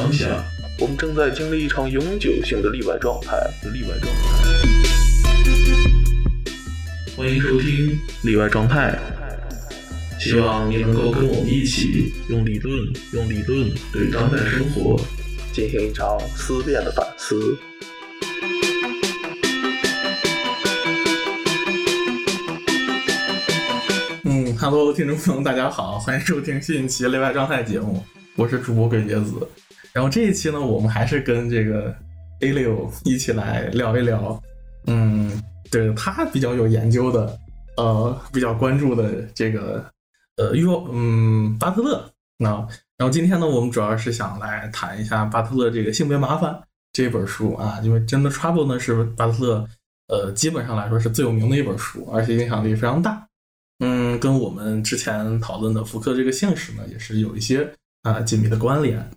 当下，我们正在经历一场永久性的例外状态。例外状态。欢迎收听例外状态。希望你能够跟我们一起用理论，用理论对当代生活进行一场思辨的反思。嗯哈喽，听众朋友，大家好，欢迎收听新一期例外状态节目。我是主播鬼杰子，然后这一期呢，我们还是跟这个 A 六一起来聊一聊，嗯，对他比较有研究的，呃，比较关注的这个，呃，约，嗯，巴特勒。那然后今天呢，我们主要是想来谈一下巴特勒这个性别麻烦这本书啊，因为真的 Trouble 呢是巴特勒，呃，基本上来说是最有名的一本书，而且影响力非常大。嗯，跟我们之前讨论的福克这个现实呢，也是有一些。啊，紧密的关联。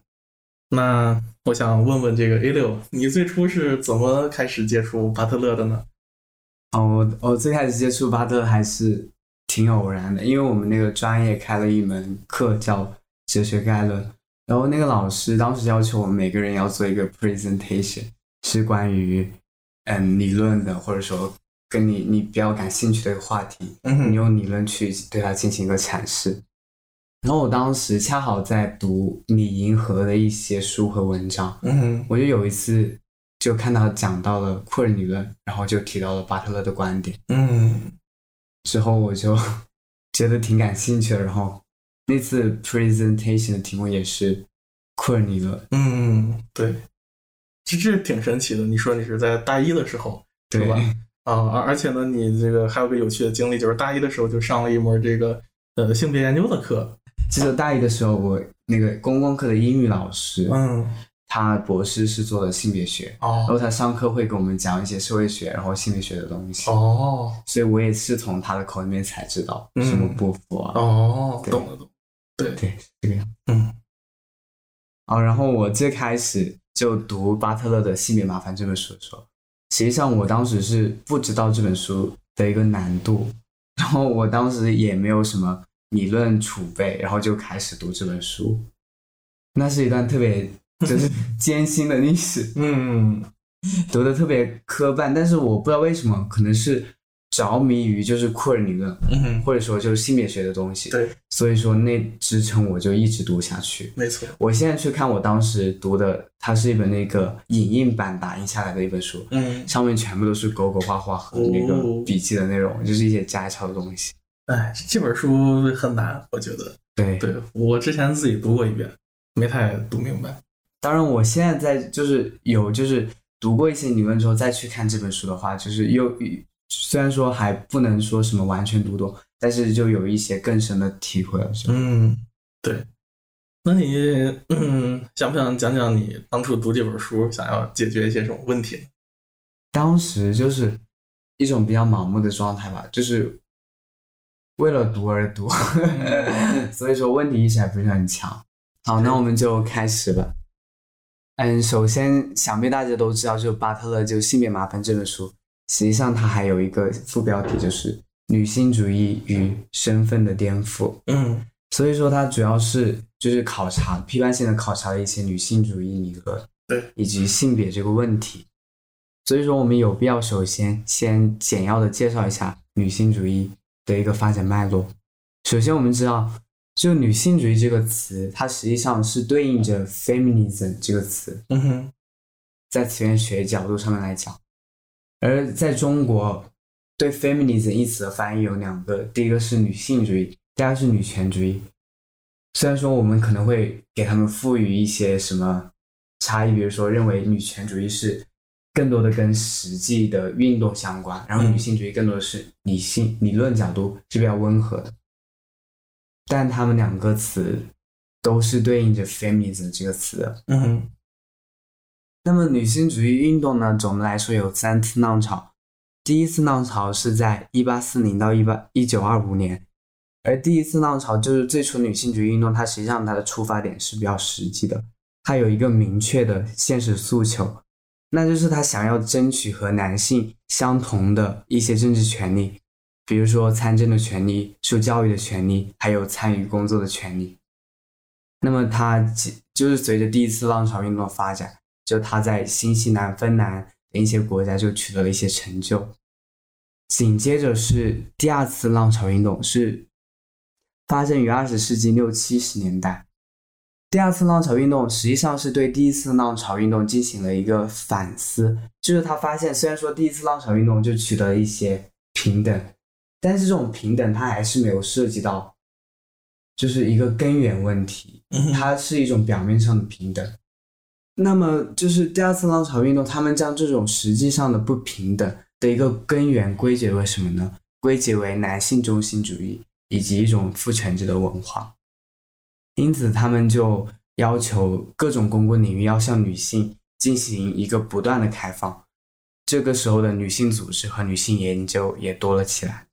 那我想问问这个 A 六，你最初是怎么开始接触巴特勒的呢？哦，我我最开始接触巴特勒还是挺偶然的，因为我们那个专业开了一门课叫哲学概论，然后那个老师当时要求我们每个人要做一个 presentation，是关于嗯理论的，或者说跟你你比较感兴趣的一个话题，你用理论去对它进行一个阐释。然后我当时恰好在读李银河的一些书和文章，嗯，我就有一次就看到讲到了库尔理论，然后就提到了巴特勒的观点，嗯，之后我就觉得挺感兴趣的，然后那次 presentation 的题目也是库尔理论，嗯，对，这这挺神奇的。你说你是在大一的时候，对吧？啊，而而且呢，你这个还有个有趣的经历，就是大一的时候就上了一门这个呃性别研究的课。记得大一的时候，我那个公共课的英语老师，嗯，他博士是做的性别学，哦，然后他上课会给我们讲一些社会学，然后性别学的东西，哦，所以我也是从他的口里面才知道什么波伏啊，哦，懂了懂，对。对，这个样，嗯，好，然后我最开始就读巴特勒的《性别麻烦》这本书的时候，实际上我当时是不知道这本书的一个难度，然后我当时也没有什么。理论储备，然后就开始读这本书，那是一段特别 就是艰辛的历史，嗯，读的特别磕绊，但是我不知道为什么，可能是着迷于就是库尔理论，嗯，或者说就是性别学的东西，对，所以说那支撑我就一直读下去，没错。我现在去看我当时读的，它是一本那个影印版打印下来的一本书，嗯，上面全部都是勾勾画画和那个笔记的内容，就是一些摘抄的东西。哎，这本书很难，我觉得。对，对我之前自己读过一遍，没太读明白。当然，我现在在就是有就是读过一些理论之后再去看这本书的话，就是又虽然说还不能说什么完全读懂，但是就有一些更深的体会了。嗯，对。那你嗯，想不想讲讲你当初读这本书想要解决一些什么问题？当时就是一种比较盲目的状态吧，就是。为了读而读，所以说问题意识还不是很强。好，那我们就开始吧。嗯，首先想必大家都知道，就巴特勒就《性别麻烦》这本书，实际上它还有一个副标题，就是女性主义与身份的颠覆。嗯，所以说它主要是就是考察批判性的考察了一些女性主义理论，对，以及性别这个问题。所以说我们有必要首先先简要的介绍一下女性主义。的一个发展脉络。首先，我们知道，就女性主义这个词，它实际上是对应着 feminism 这个词。嗯哼，在词源学角度上面来讲，而在中国，对 feminism 一词的翻译有两个，第一个是女性主义，第二是女权主义。虽然说我们可能会给他们赋予一些什么差异，比如说认为女权主义是。更多的跟实际的运动相关，然后女性主义更多的是理性理论角度是比较温和的，但他们两个词都是对应着 feminism 这个词。嗯哼。那么女性主义运动呢，总的来说有三次浪潮。第一次浪潮是在一八四零到一八一九二五年，而第一次浪潮就是最初女性主义运动，它实际上它的出发点是比较实际的，它有一个明确的现实诉求。那就是他想要争取和男性相同的一些政治权利，比如说参政的权利、受教育的权利，还有参与工作的权利。那么他就是随着第一次浪潮运动的发展，就他在新西兰、芬兰等一些国家就取得了一些成就。紧接着是第二次浪潮运动，是发生于二十世纪六七十年代。第二次浪潮运动实际上是对第一次浪潮运动进行了一个反思，就是他发现，虽然说第一次浪潮运动就取得了一些平等，但是这种平等它还是没有涉及到，就是一个根源问题，它是一种表面上的平等。那么，就是第二次浪潮运动，他们将这种实际上的不平等的一个根源归结为什么呢？归结为男性中心主义以及一种父权制的文化。因此，他们就要求各种公共领域要向女性进行一个不断的开放。这个时候的女性组织和女性研究也多了起来。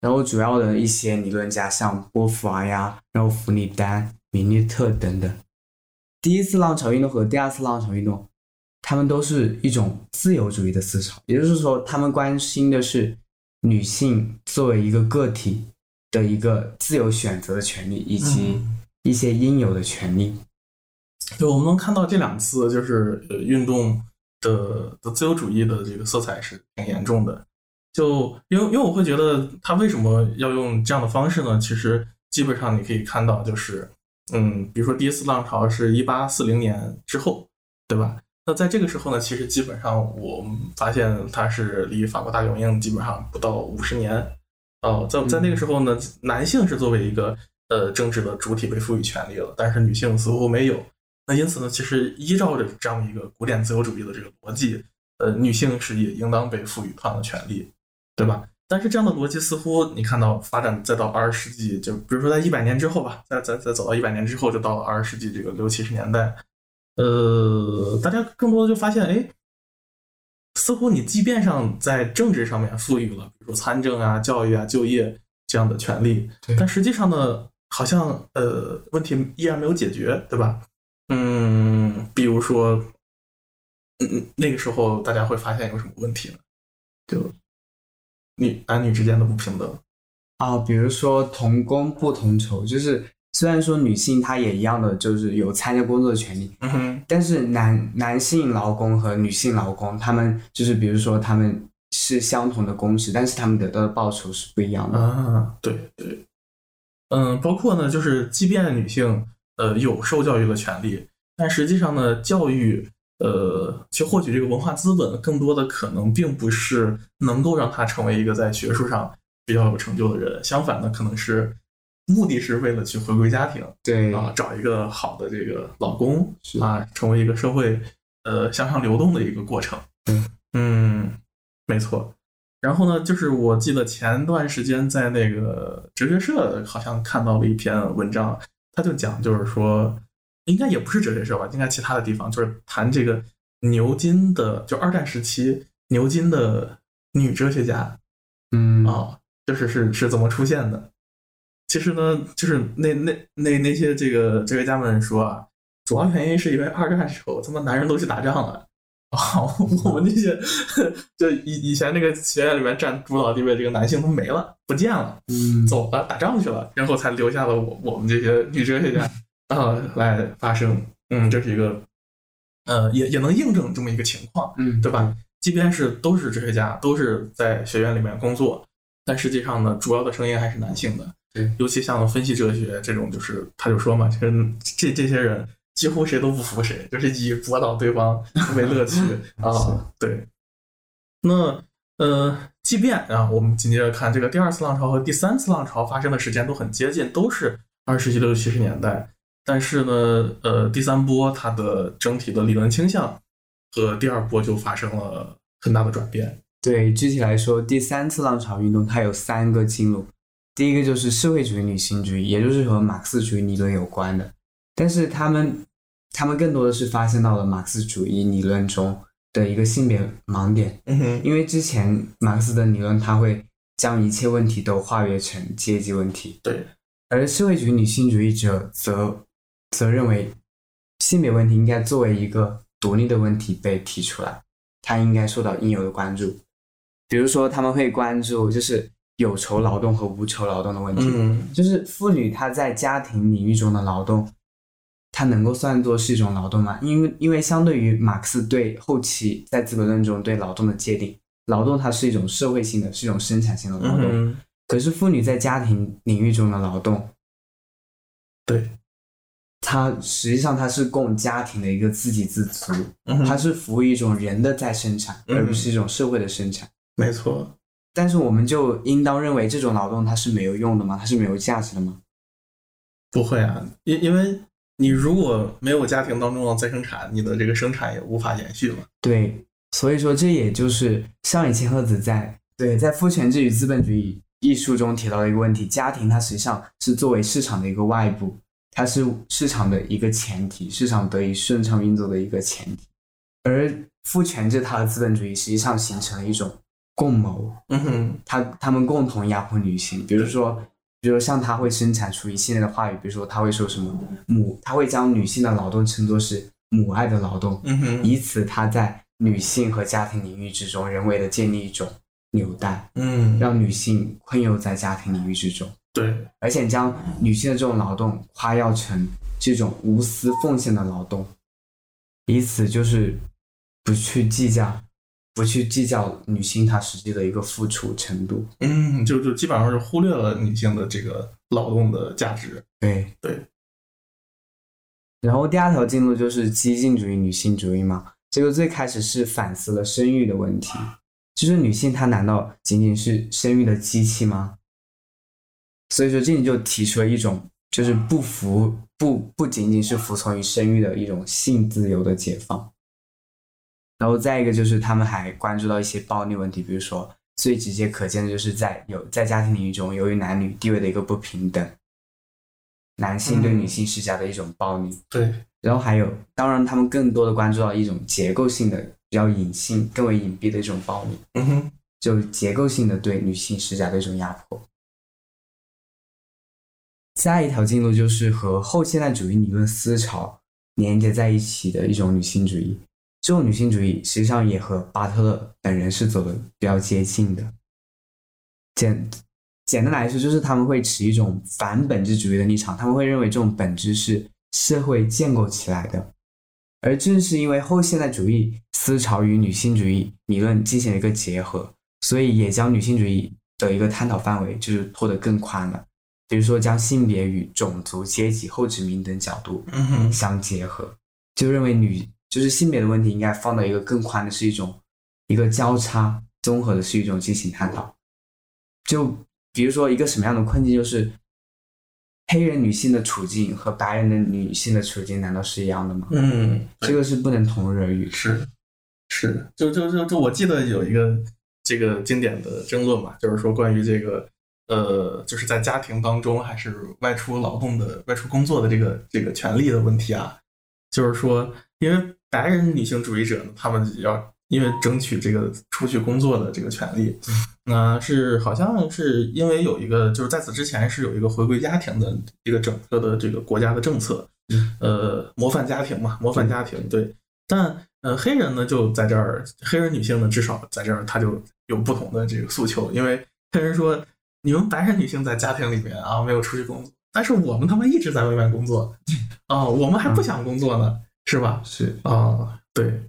然后，主要的一些理论家像波伏娃呀，然后弗里丹、米利特等等。第一次浪潮运动和第二次浪潮运动，他们都是一种自由主义的思潮，也就是说，他们关心的是女性作为一个个体的一个自由选择的权利，以及一些应有的权利。就我们能看到这两次，就是呃运动的的自由主义的这个色彩是挺严重的。就因为因为我会觉得他为什么要用这样的方式呢？其实基本上你可以看到就是。嗯，比如说第一次浪潮是一八四零年之后，对吧？那在这个时候呢，其实基本上我们发现它是离法国大革命基本上不到五十年。哦，在在那个时候呢，男性是作为一个呃政治的主体被赋予权利了，但是女性似乎没有。那因此呢，其实依照着这样一个古典自由主义的这个逻辑，呃，女性是也应当被赋予同样的权利，对吧？但是这样的逻辑似乎你看到发展再到二十世纪，就比如说在一百年之后吧，再再再走到一百年之后，就到了二十世纪这个六七十年代，呃，大家更多的就发现，哎，似乎你即便上在政治上面赋予了，比如说参政啊、教育啊、就业这样的权利，但实际上呢，好像呃问题依然没有解决，对吧？嗯，比如说，嗯，那个时候大家会发现有什么问题呢？就。女男女之间的不平等啊，比如说同工不同酬，就是虽然说女性她也一样的就是有参加工作的权利，嗯哼，但是男男性劳工和女性劳工，他们就是比如说他们是相同的工时，但是他们得到的报酬是不一样的啊，对对，嗯，包括呢，就是即便女性呃有受教育的权利，但实际上呢，教育。呃，去获取这个文化资本，更多的可能并不是能够让他成为一个在学术上比较有成就的人。相反的，可能是目的是为了去回归家庭，对啊，找一个好的这个老公是啊，成为一个社会呃向上流动的一个过程。嗯嗯，没错。然后呢，就是我记得前段时间在那个哲学社好像看到了一篇文章，他就讲，就是说。应该也不是哲学社吧，应该其他的地方，就是谈这个牛津的，就二战时期牛津的女哲学家，嗯啊，就是是是怎么出现的？其实呢，就是那那那那些这个哲学家们说啊，主要原因是因为二战时候他妈男人都去打仗了啊，我们那些就以以前那个学院里面占主导地位这个男性都没了，不见了，嗯，走了打仗去了，然后才留下了我我们这些女哲学家。啊，来发声，嗯，这是一个，呃，也也能印证这么一个情况，嗯，对吧？即便是都是哲学家，都是在学院里面工作，但实际上呢，主要的声音还是男性的，对，尤其像分析哲学这种，就是他就说嘛，其实这这些人几乎谁都不服谁，就是以驳倒对方为乐趣 啊，对。那呃，即便啊，我们紧接着看这个第二次浪潮和第三次浪潮发生的时间都很接近，都是二十世纪六七十年代。但是呢，呃，第三波它的整体的理论倾向和第二波就发生了很大的转变。对，具体来说，第三次浪潮运动它有三个进路，第一个就是社会主义女性主义，也就是和马克思主义理论有关的。但是他们，他们更多的是发现到了马克思主义理论中的一个性别盲点。因为之前马克思的理论，他会将一切问题都化约成阶级问题。对，而社会主义女性主义者则。则认为性别问题应该作为一个独立的问题被提出来，它应该受到应有的关注。比如说，他们会关注就是有酬劳动和无酬劳动的问题，就是妇女她在家庭领域中的劳动它能够算作是一种劳动吗？因为因为相对于马克思对后期在《资本论》中对劳动的界定，劳动它是一种社会性的，是一种生产性的劳动。嗯，可是妇女在家庭领域中的劳动，对，它实际上它是供家庭的一个自给自足，嗯它是服务于一种人的再生产，嗯而不是一种社会的生产。没错，但是我们就应当认为这种劳动它是没有用的吗？它是没有价值的吗？不会啊，因因为你如果没有家庭当中的再生产，你的这个生产也无法延续嘛。对，所以说这也就是上野千鹤子在对在《父权制与资本主义》一书中提到的一个问题：家庭它实际上是作为市场的一个外部，它是市场的一个前提，市场得以顺畅运作的一个前提。而父权制它的资本主义实际上形成了一种共谋，嗯哼，他他们共同压迫女性，比如说，比如说像他会生产出一系列的话语，比如说他会说什么母，他会将女性的劳动称作是母爱的劳动，嗯哼，以此他在女性和家庭领域之中人为的建立一种纽带，嗯，让女性困囿在家庭领域之中，对，而且将女性的这种劳动夸耀成这种无私奉献的劳动，以此就是不去计较。不去计较女性她实际的一个付出程度，嗯，就就基本上是忽略了女性的这个劳动的价值。对对。然后第二条进路就是激进主义、女性主义嘛。这个最开始是反思了生育的问题，就是女性她难道仅仅是生育的机器吗？所以说这里就提出了一种就是不服不不仅仅是服从于生育的一种性自由的解放。然后再一个就是他们还关注到一些暴力问题，比如说最直接可见的就是在有在家庭领域中，由于男女地位的一个不平等，男性对女性施加的一种暴力。对，然后还有，当然他们更多的关注到一种结构性的、比较隐性、更为隐蔽的一种暴力，嗯哼，就结构性的对女性施加的一种压迫。下一条进路就是和后现代主义理论思潮连接在一起的一种女性主义。这种女性主义实际上也和巴特勒本人是走的比较接近的。简简单来说，就是他们会持一种反本质主义的立场，他们会认为这种本质是社会建构起来的。而正是因为后现代主义思潮与女性主义理论进行了一个结合，所以也将女性主义的一个探讨范围就是拓得更宽了。比如说，将性别与种族、阶级、后殖民等角度相结合，就认为女就是性别的问题应该放到一个更宽的，是一种一个交叉综合的，是一种进行探讨。就比如说一个什么样的困境，就是黑人女性的处境和白人的女性的处境难道是一样的吗？嗯，这个是不能同日而语的。是是，就就就就我记得有一个这个经典的争论嘛，就是说关于这个呃，就是在家庭当中还是外出劳动的、外出工作的这个这个权利的问题啊，就是说，因为白人女性主义者呢，他们要因为争取这个出去工作的这个权利，那是好像是因为有一个，就是在此之前是有一个回归家庭的一个整个的这个国家的政策，呃，模范家庭嘛，模范家庭对。但呃，黑人呢就在这儿，黑人女性呢至少在这儿，她就有不同的这个诉求，因为黑人说，你们白人女性在家庭里面啊没有出去工作，但是我们他妈一直在外面工作啊，我们还不想工作呢，是吧？是啊，对，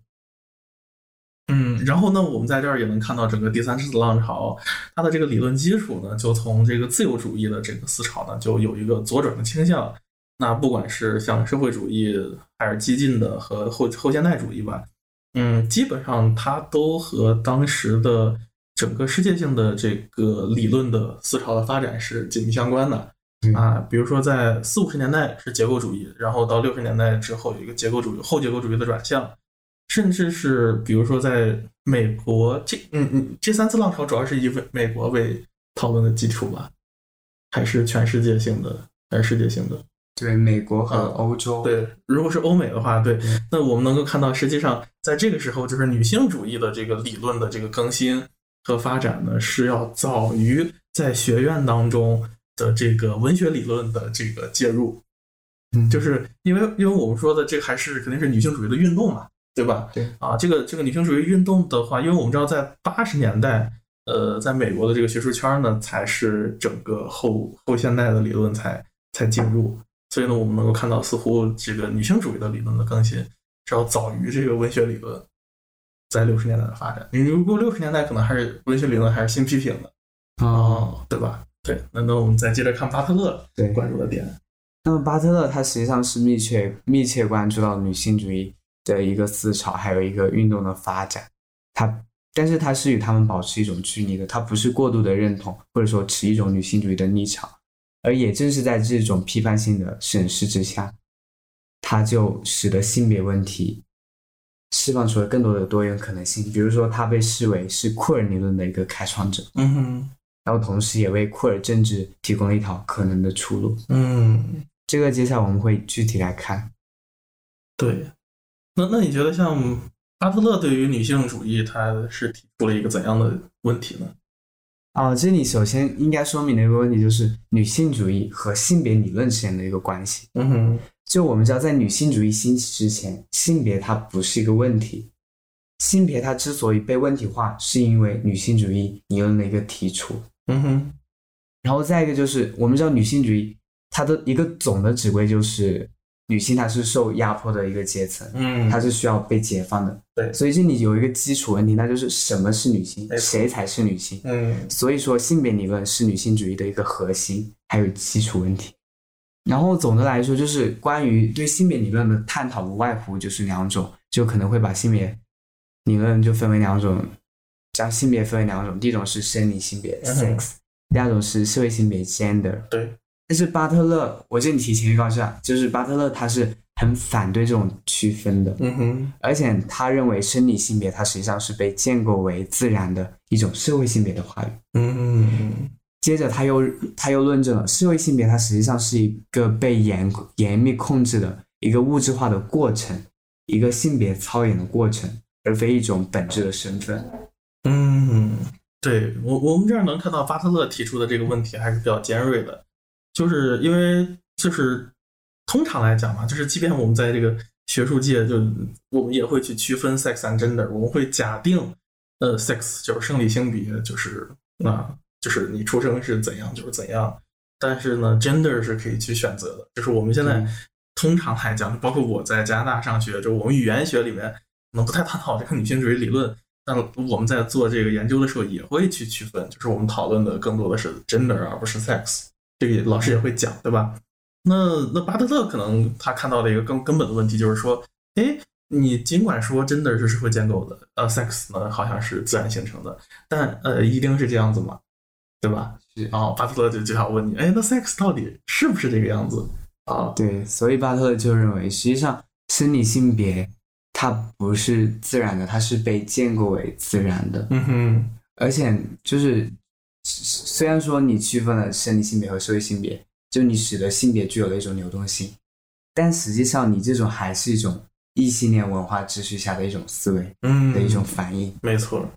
嗯，然后呢，我们在这儿也能看到整个第三次浪潮，它的这个理论基础呢，就从这个自由主义的这个思潮呢，就有一个左转的倾向。那不管是像社会主义，还是激进的和后后现代主义吧，嗯，基本上它都和当时的整个世界性的这个理论的思潮的发展是紧密相关的。啊，比如说在四五十年代是结构主义，然后到六十年代之后有一个结构主义、后结构主义的转向，甚至是比如说在美国这嗯嗯这三次浪潮主要是以美美国为讨论的基础吧，还是全世界性的，还是世界性的？对美国和嗯欧洲，对，如果是欧美的话，对，那我们能够看到，实际上在这个时候，就是女性主义的这个理论的这个更新和发展呢，是要早于在学院当中的这个文学理论的这个介入，嗯，就是因为因为我们说的这个还是肯定是女性主义的运动嘛，对吧？对啊，这个这个女性主义运动的话，因为我们知道在八十年代，呃，在美国的这个学术圈呢，才是整个后后现代的理论才才进入。所以呢，我们能够看到，似乎这个女性主义的理论的更新是要早于这个文学理论在六十年代的发展。你如果六十年代可能还是文学理论还是新批评的哦，对吧？对，那那我们再接着看巴特勒对关注的点。那么巴特勒他实际上是密切密切关注到女性主义的一个思潮，还有一个运动的发展。他但是他是与他们保持一种距离的，他不是过度的认同或者说持一种女性主义的立场。而也正是在这种批判性的审视之下，他就使得性别问题释放出了更多的多元可能性。比如说，他被视为是库尔理论的一个开创者，嗯哼，然后同时也为库尔政治提供了一条可能的出路。嗯，这个接下来我们会具体来看。对。那那你觉得像巴特勒对于女性主义，他是提出了一个怎样的问题呢？啊，这里首先应该说明的一个问题就是女性主义和性别理论之间的一个关系。嗯哼，就我们知道，在女性主义兴起之前，性别它不是一个问题。性别它之所以被问题化，是因为女性主义理论的一个提出。嗯哼，然后再一个就是，我们知道女性主义它的一个总的指挥就是，女性她是受压迫的一个阶层，嗯，她是需要被解放的。对所以这里有一个基础问题，那就是什么是女性谁才是女性？嗯所以说，性别理论是女性主义的一个核心，还有基础问题。然后总的来说，就是关于对性别理论的探讨，无外乎就是两种，就可能会把性别理论就分为两种，将性别分为两种，第一种是生理性别 （sex），第二种是社会性别 （gender）。对，但是巴特勒，我这里提前预告一下，就是巴特勒他是很反对这种区分的。嗯哼，而且他认为生理性别它实际上是被建构为自然的一种社会性别的话语。嗯接着他又他又论证了社会性别它实际上是一个被严严密控制的一个物质化的过程，一个性别操演的过程，而非一种本质的身份。嗯，对我我们这儿能看到巴特勒提出的这个问题还是比较尖锐的，就是因为就是通常来讲嘛，就是即便我们在这个学术界，就我们也会去区分 sex and gender，我们会假定呃 sex 就是生理性别，就是啊、就是你出生是怎样就是怎样，但是呢 gender 是可以去选择的，就是我们现在嗯。通常来讲，包括我在加拿大上学，就我们语言学里面可能不太探讨这个女性主义理论。但我们在做这个研究的时候，也会去区分，就是我们讨论的更多的是 gender 而不是 sex，这个也老师也会讲，对吧？那那巴特勒可能他看到的一个更根本的问题就是说，哎，你尽管说 gender 是社会建构的，呃，sex 呢好像是自然形成的，但呃，一定是这样子吗？对吧？是然后巴特勒就就想问你，哎，那 sex 到底是不是这个样子啊？对，所以巴特勒就认为，实际上生理性别它不是自然的，它是被建构为自然的。嗯哼，而且就是，虽然说你区分了生理性别和社会性别，就你使得性别具有了一种流动性，但实际上你这种还是一种异性恋文化秩序下的一种思维嗯，的一种反应。没错，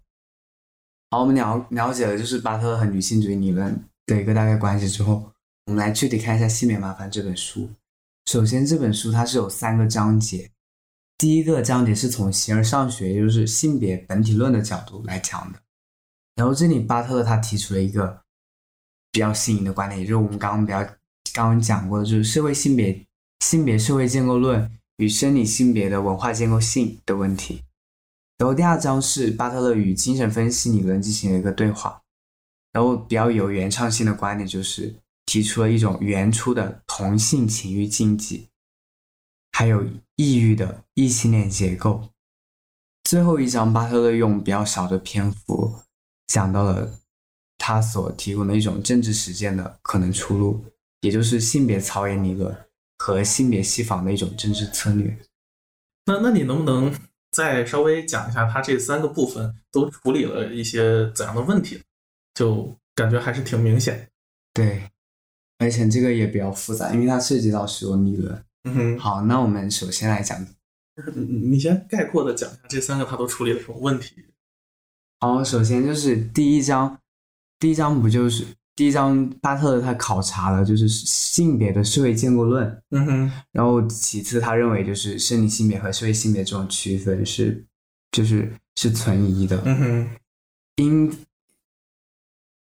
好，我们了了解了就是巴特勒和女性主义理论的一个大概关系之后，我们来具体看一下《性别麻烦》这本书。首先，这本书它是有三个章节，第一个章节是从形而上学，也就是性别本体论的角度来讲的。然后这里巴特勒他提出了一个比较新颖的观点，也就是我们刚刚比较刚刚讲过的，就是社会性别性别社会建构论与生理性别的文化建构性的问题。然后第二章是巴特勒与精神分析理论进行了一个对话，然后比较有原创性的观点就是提出了一种原初的同性情欲禁忌，还有抑郁的异性恋结构。最后一章，巴特勒用比较少的篇幅讲到了他所提供的一种政治实践的可能出路，也就是性别操演理论和性别西方的一种政治策略。那那你能不能再稍微讲一下他这三个部分都处理了一些怎样的问题？就感觉还是挺明显。对，而且这个也比较复杂，因为它涉及到许多理论。嗯哼，好，那我们首先来讲，你你先概括的讲一下这三个他都处理了什么问题？好，首先就是第一章，第一章不就是第一章巴特勒他考察了就是性别的社会建构论，嗯哼，然后其次他认为就是生理性别和社会性别这种区分是就是是存疑的，嗯哼，因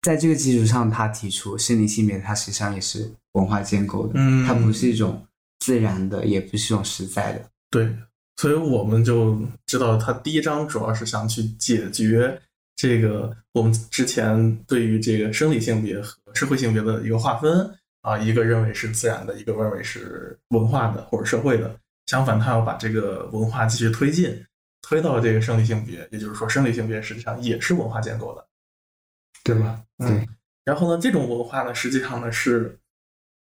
在这个基础上，他提出生理性别它实际上也是文化建构的，嗯它不是一种自然的，也不是一种实在的。对，所以我们就知道，他第一章主要是想去解决这个我们之前对于这个生理性别和社会性别的一个划分啊，一个认为是自然的，一个认为是文化的或者社会的。相反，他要把这个文化继续推进，推到这个生理性别，也就是说，生理性别实际上也是文化建构的，对吧？嗯。然后呢，这种文化呢，实际上呢是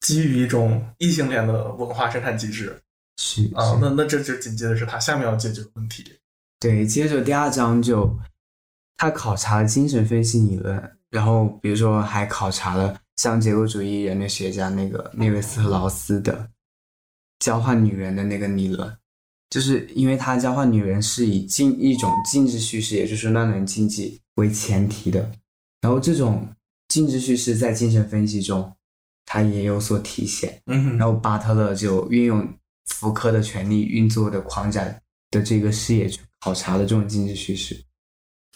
基于一种异性恋的文化生产机制。是啊，是那那这就紧接着是他下面要解决的问题。对，接着第二章就他考察了精神分析理论，然后比如说还考察了像结构主义人类学家那个内维斯和劳斯的交换女人的那个理论，就是因为他交换女人是以进一种静止叙事，也就是乱伦禁忌为前提的，然后这种静止叙事在精神分析中它也有所体现。嗯然后巴特勒就运用福柯的权力运作的框架的这个视野去考察了这种经济趋势，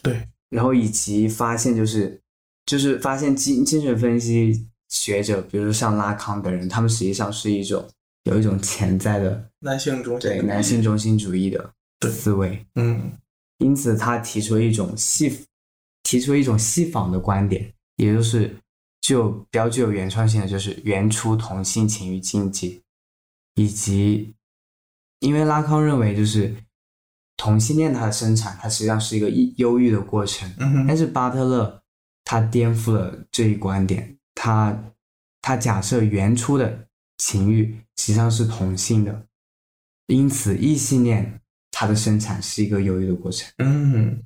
对，然后以及发现就是就是发现精精神分析学者，比如说像拉康等人，他们实际上是一种有一种潜在的男性中心。对男性中心主义的思维，嗯。因此他提出一种细提出一种细仿的观点，也就是具有比较具有原创性的，就是原初同性情欲禁忌，以及因为拉康认为就是同性恋它的生产，它实际上是一个忧忧郁的过程，嗯但是巴特勒他颠覆了这一观点，他他假设原初的情欲实际上是同性的，因此异性恋它的生产是一个忧郁的过程。嗯，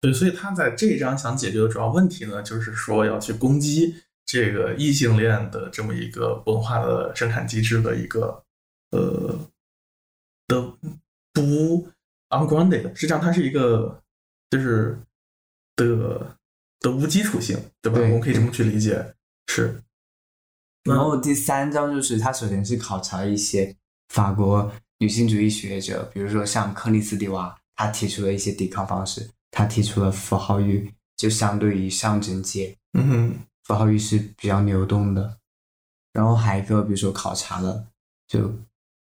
对，所以他在这一章想解决的主要问题呢，就是说要去攻击这个异性恋的这么一个文化的生产机制的一个呃的不 ungrounded，实际上它是一个就是的的无基础性，对吧？对我们可以这么去理解，是。然后第三章就是他首先是考察一些法国女性主义学者，比如说像克里斯蒂娃，他提出了一些抵抗方式，他提出了符号域，就相对于象征界，嗯哼，符号域是比较流动的。然后还有一个，比如说考察了就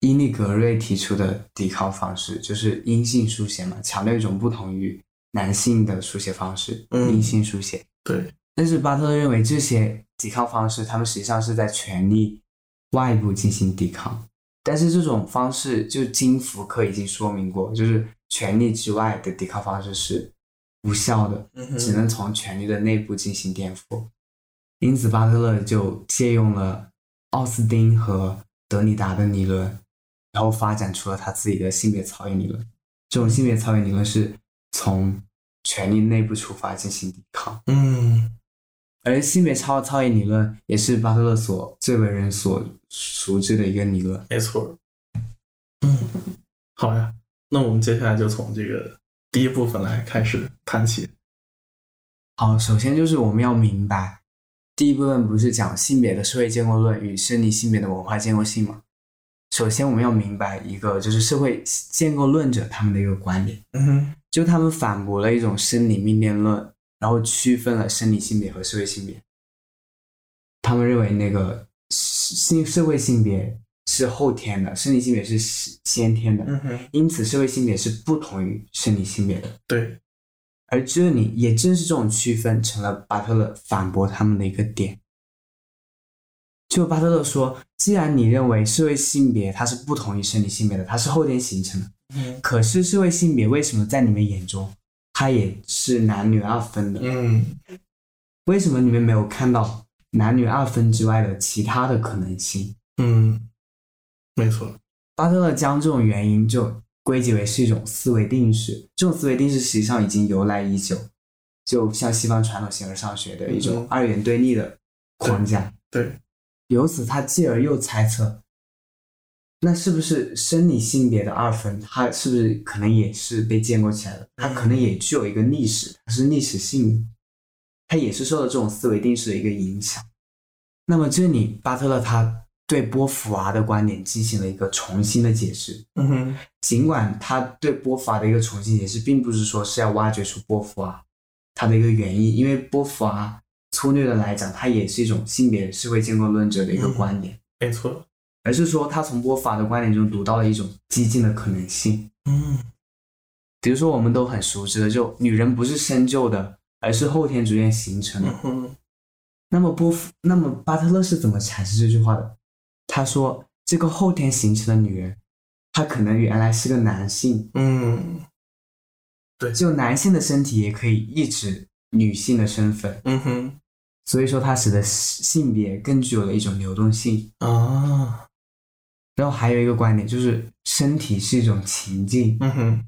伊利格瑞提出的抵抗方式，就是阴性书写嘛，强调一种不同于男性的书写方式，嗯阴性书写。对，但是巴特勒认为这些抵抗方式，他们实际上是在权力外部进行抵抗。但是这种方式，就金福克已经说明过，就是权力之外的抵抗方式是无效的，只能从权力的内部进行颠覆。因此，巴特勒就借用了奥斯丁和德里达的理论，然后发展出了他自己的性别操演理论。这种性别操演理论是从权力内部出发进行抵抗。嗯而性别超超演理论也是巴特勒所最为人所熟知的一个理论。没错。嗯，好呀，那我们接下来就从这个第一部分来开始谈起。好，首先就是我们要明白，第一部分不是讲性别的社会建构论与生理性别的文化建构性吗？首先我们要明白一个就是社会建构论者他们的一个观点，嗯哼，就他们反驳了一种生理命定论，然后区分了生理性别和社会性别。他们认为那个性社会性别是后天的，生理性别是先天的。嗯哼，因此，社会性别是不同于生理性别的。对，而这里也正是这种区分，成了巴特勒反驳他们的一个点。就巴特勒说，既然你认为社会性别它是不同于生理性别的，它是后天形成的，嗯可是社会性别为什么在你们眼中，它也是男女二分的？嗯为什么你们没有看到男女二分之外的其他的可能性？嗯，没错。巴特勒将这种原因就归结为是一种思维定式，这种思维定式实际上已经由来已久，就像西方传统形而上学的一种嗯二元对立的框架。对，由此，他继而又猜测，那是不是生理性别的二分，它是不是可能也是被建构起来的？它可能也具有一个历史，它是历史性的，它也是受到这种思维定式的一个影响。那么这里，巴特勒他对波伏娃的观点进行了一个重新的解释。嗯哼，尽管他对波伏娃的一个重新解释，并不是说是要挖掘出波伏娃他的一个原因，因为波伏娃粗略的来讲，它也是一种性别社会建构论者的一个观点，没错，而是说他从波伏娃的观点中读到了一种激进的可能性。嗯比如说我们都很熟知的，就女人不是生就的，而是后天逐渐形成的。嗯哼那么波伏，那么巴特勒是怎么阐释这句话的？他说，这个后天形成的女人，她可能原来是个男性，嗯对就男性的身体也可以抑制女性的身份，嗯哼所以说它使得性别更具有了一种流动性。啊，然后还有一个观点就是，身体是一种情境。嗯哼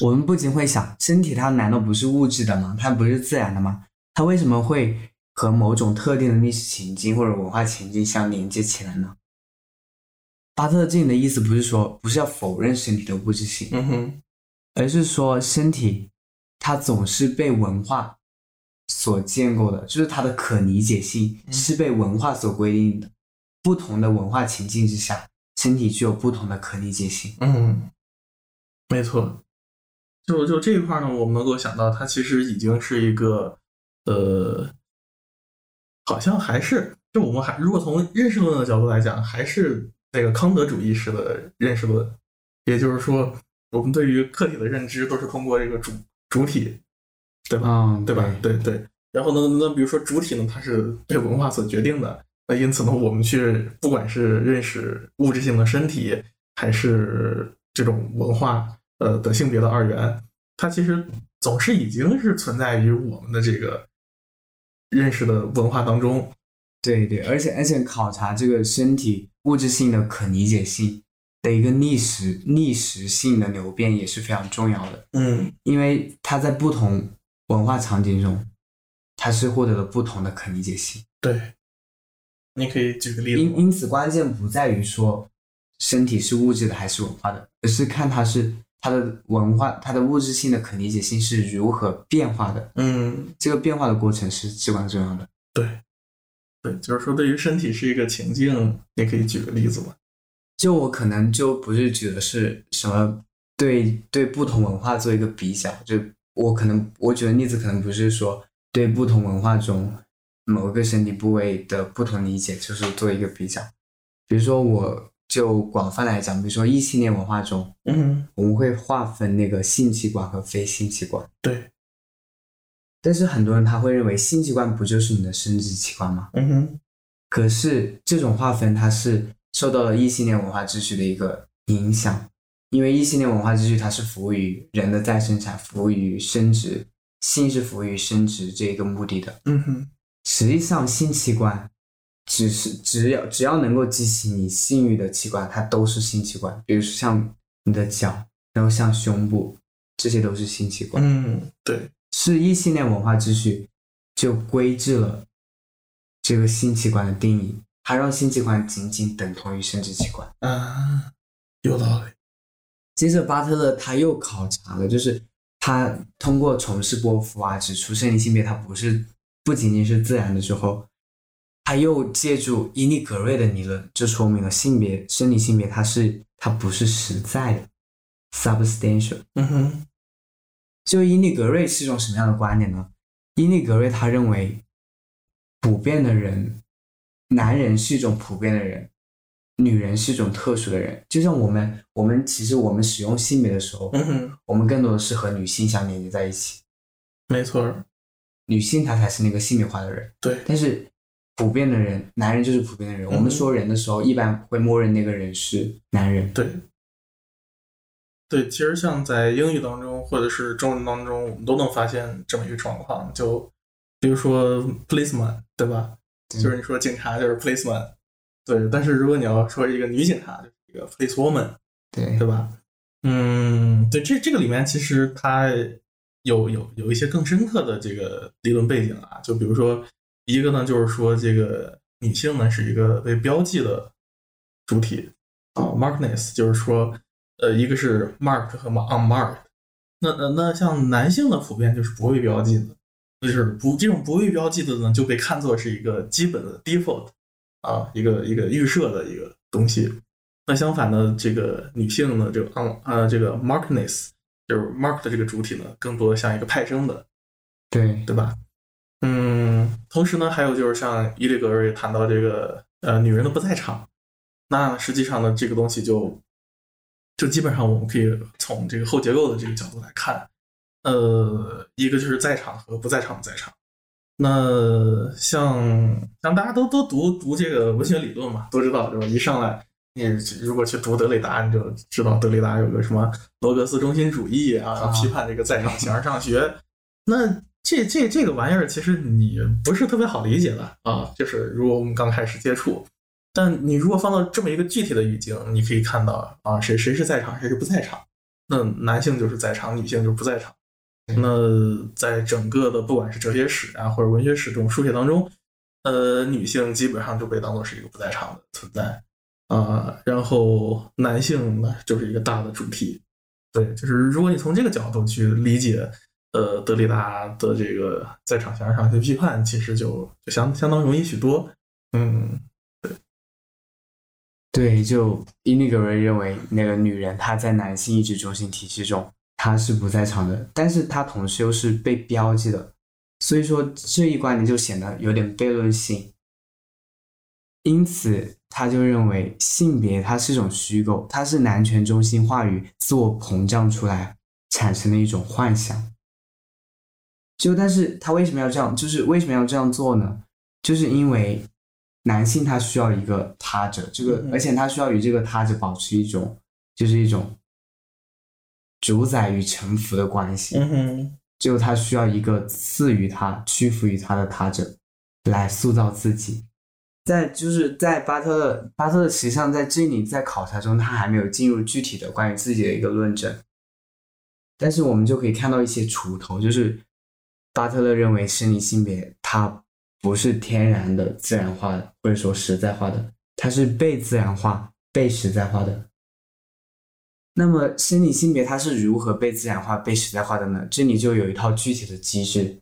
我们不禁会想，身体它难道不是物质的吗？它不是自然的吗？它为什么会和某种特定的历史情境或者文化情境相连接起来呢？巴特勒这里的意思不是说不是要否认身体的物质性，嗯哼而是说身体它总是被文化所建构的，就是它的可理解性嗯是被文化所规定的。不同的文化情境之下，身体具有不同的可理解性。嗯，没错。就就这一块呢，我们能够想到，它其实已经是一个呃，好像还是就我们还如果从认识论的角度来讲，还是那个康德主义式的认识论，也就是说，我们对于客体的认知都是通过这个主主体，对吧？嗯，对吧？对对。然后呢，那比如说主体呢，它是被文化所决定的，那因此呢，我们去不管是认识物质性的身体，还是这种文化呃的性别的二元，它其实总是已经是存在于我们的这个认识的文化当中。对对，而且而且考察这个身体物质性的可理解性的一个历史历史性的流变也是非常重要的，嗯因为它在不同文化场景中，它是获得了不同的可理解性。对，你可以举个例子。因因此，关键不在于说身体是物质的还是文化的，而是看它是它的文化、它的物质性的可理解性是如何变化的。嗯，这个变化的过程是至关重要的。对，对，就是说，对于身体是一个情境，你可以举个例子吗？就我可能就不是举的是什么对对不同文化做一个比较，就我可能我举的例子可能不是说对不同文化中某个身体部位的不同理解，就是做一个比较。比如说，我就广泛来讲，比如说异性恋文化中，嗯，我们会划分那个性器官和非性器官，对，但是很多人他会认为性器官不就是你的生殖器官吗？嗯哼，可是这种划分它是受到了异性恋文化秩序的一个影响，因为异性恋文化秩序它是服务于人的再生产，服务于生殖，性是服务于生殖这一个目的的。嗯哼，实际上，性器官只是只要只要能够激起你性欲的器官，它都是性器官。比如说像你的脚，然后像胸部，这些都是性器官。嗯，对，是异性恋文化秩序就规制了这个性器官的定义，它让性器官仅仅等同于生殖器官。啊，有道理。接着，巴特勒他又考察了，就是他通过从事波伏娃指出生理性别它不是不仅仅是自然的之后，他又借助伊利格瑞的理论，就说明了性别生理性别它是它不是实在的 （substantial）。嗯哼，就伊利格瑞是一种什么样的观点呢？伊利格瑞他认为，普遍的人，男人是一种普遍的人，女人是一种特殊的人。就像我们，我们其实我们使用性别的时候，嗯哼，我们更多的是和女性相连接在一起，没错，女性她才是那个性别化的人。对，但是普遍的人，男人就是普遍的人。我们说人的时候，一般会默认那个人是男人。对，对，其实像在英语当中或者是中文当中，我们都能发现这么一个状况，就比如说 policeman，对吧？对就是你说警察就是 policeman，对，但是如果你要说一个女警察，就是一个 policewoman，对对吧？嗯，对，这这个里面其实它有有有一些更深刻的这个理论背景啊，就比如说一个呢，就是说这个女性呢是一个被标记的主体啊，markness，就是说呃，一个是 mark 和 unmarked，那那那像男性的普遍就是不被标记的，就是不这种不被标记的呢，就被看作是一个基本的 default 啊，一个一个预设的一个东西。那相反呢，这个女性呢，这个 on 呃这个 markness 就是 mark 的这个主体呢，更多的像一个派生的，对对吧？嗯，同时呢，还有就是像伊利格瑞谈到这个呃女人的不在场，那实际上呢，这个东西就就基本上我们可以从这个后结构的这个角度来看，呃，一个就是在场和不在场的在场。那像像大家都都读读这个文学理论嘛，都知道对吧？一上来你如果去读德里达，你就知道德里达有个什么罗格斯中心主义啊，要批判这个在场形而上学。那这这这个玩意儿其实你不是特别好理解的啊，就是如果我们刚开始接触，但你如果放到这么一个具体的语境，你可以看到啊，谁谁是在场，谁是不在场。那男性就是在场，女性就是不在场。那在整个的不管是哲学史啊，或者文学史这种书写当中，呃，女性基本上就被当做是一个不在场的存在啊，然后男性呢就是一个大的主题。对，就是如果你从这个角度去理解，呃，德里达的这个在场形而上学批判，其实就就相相当容易许多。嗯，对，对，就伊尼格瑞认为那个女人她在男性意志中心体系中。她是不在场的，但是她同时又是被标记的，所以说这一观点就显得有点悖论性。因此，他就认为性别它是一种虚构，它是男权中心话语自我膨胀出来产生的一种幻想。就但是他为什么要这样？就是为什么要这样做呢？就是因为男性他需要一个他者，这个而且他需要与这个他者保持一种，就是一种。主宰与臣服的关系，嗯哼，就他需要一个赐予他、屈服于他的他者来塑造自己。在就是在巴特勒，巴特勒实际上在这里在考察中，他还没有进入具体的关于自己的一个论证。但是我们就可以看到一些锄头，就是巴特勒认为生理性别它不是天然的、自然化的，或者说实在化的，它是被自然化、被实在化的。那么生理性别它是如何被自然化、被实在化的呢？这里就有一套具体的机制，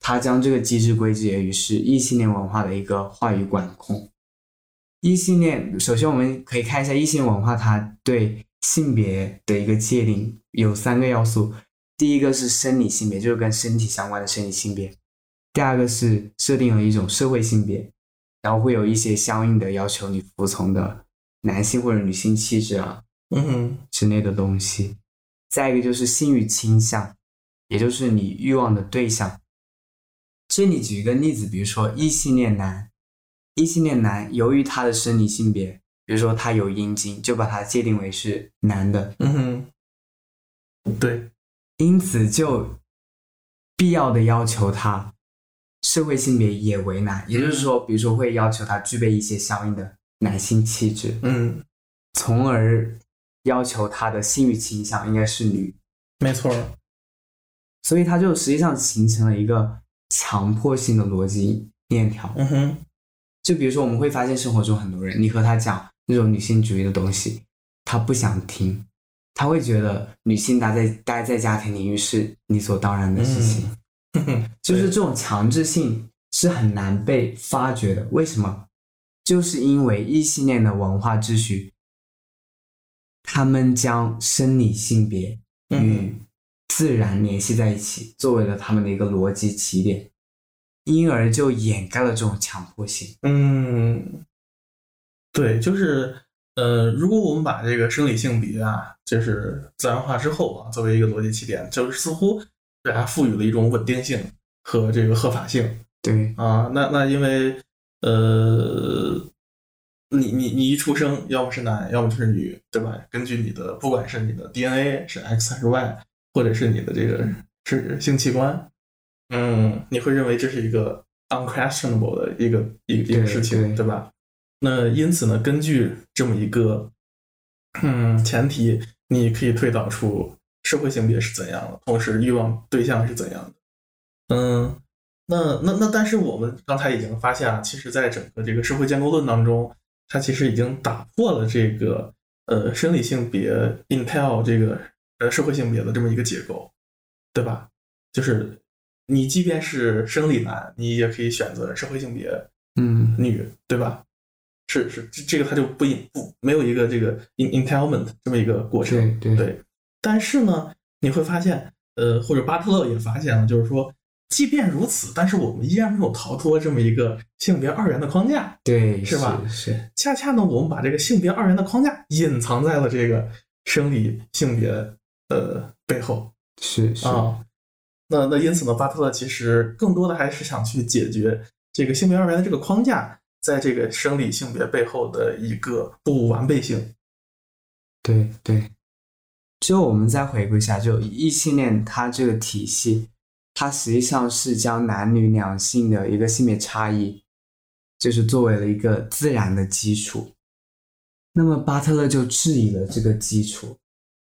它将这个机制归结于是异性恋文化的一个话语管控。异性恋，首先我们可以看一下异性文化它对性别的一个界定有三个要素：第一个是生理性别，就是跟身体相关的生理性别；第二个是设定了一种社会性别，然后会有一些相应的要求你服从的男性或者女性气质啊。嗯哼，之类的东西。再一个就是性欲倾向，也就是你欲望的对象。这里举一个例子，比如说异性恋男，异性恋男由于他的生理性别，比如说他有阴茎，就把他界定为是男的。嗯哼，对，因此就必要的要求他社会性别也为难，也就是说，比如说会要求他具备一些相应的男性气质。嗯，从而。要求他的性欲倾向应该是女，没错，所以他就实际上形成了一个强迫性的逻辑链条。嗯哼，就比如说我们会发现生活中很多人，你和他讲那种女性主义的东西，他不想听，他会觉得女性待在待在家庭领域是理所当然的事情。就是这种强制性是很难被发掘的。为什么？就是因为异性恋的文化秩序。他们将生理性别与自然联系在一起，作为了他们的一个逻辑起点，因而就掩盖了这种强迫性。嗯，对，就是，呃，如果我们把这个生理性别啊，就是自然化之后啊，作为一个逻辑起点，就是似乎给它赋予了一种稳定性和这个合法性。对啊，那那因为，呃。你你你一出生，要么是男，要么就是女，对吧？根据你的，不管是你的 DNA 是 X 还是 Y，或者是你的这个是性器官，嗯，你会认为这是一个 unquestionable 的一个一一个事情，对吧？那因此呢，根据这么一个嗯前提，你可以推导出社会性别是怎样的，同时欲望对象是怎样的。嗯，那那那，但是我们刚才已经发现啊，其实在整个这个社会建构论当中。它其实已经打破了这个呃生理性别 intel 这个呃社会性别的这么一个结构，对吧？就是你即便是生理男，你也可以选择社会性别嗯女，对吧？是是，这这个它就不不没有一个这个 in entitlement 这么一个过程，对对。但是呢，你会发现，呃，或者巴特勒也发现了，就是说，即便如此，但是我们依然没有逃脱这么一个性别二元的框架，对，是吧是，恰恰呢，我们把这个性别二元的框架隐藏在了这个生理性别呃背后是是啊。那那因此呢，巴特勒其实更多的还是想去解决这个性别二元的这个框架在这个生理性别背后的一个不完备性。对对。就我们再回顾一下，就异性恋它这个体系，它实际上是将男女两性的一个性别差异，就是作为了一个自然的基础。那么巴特勒就质疑了这个基础，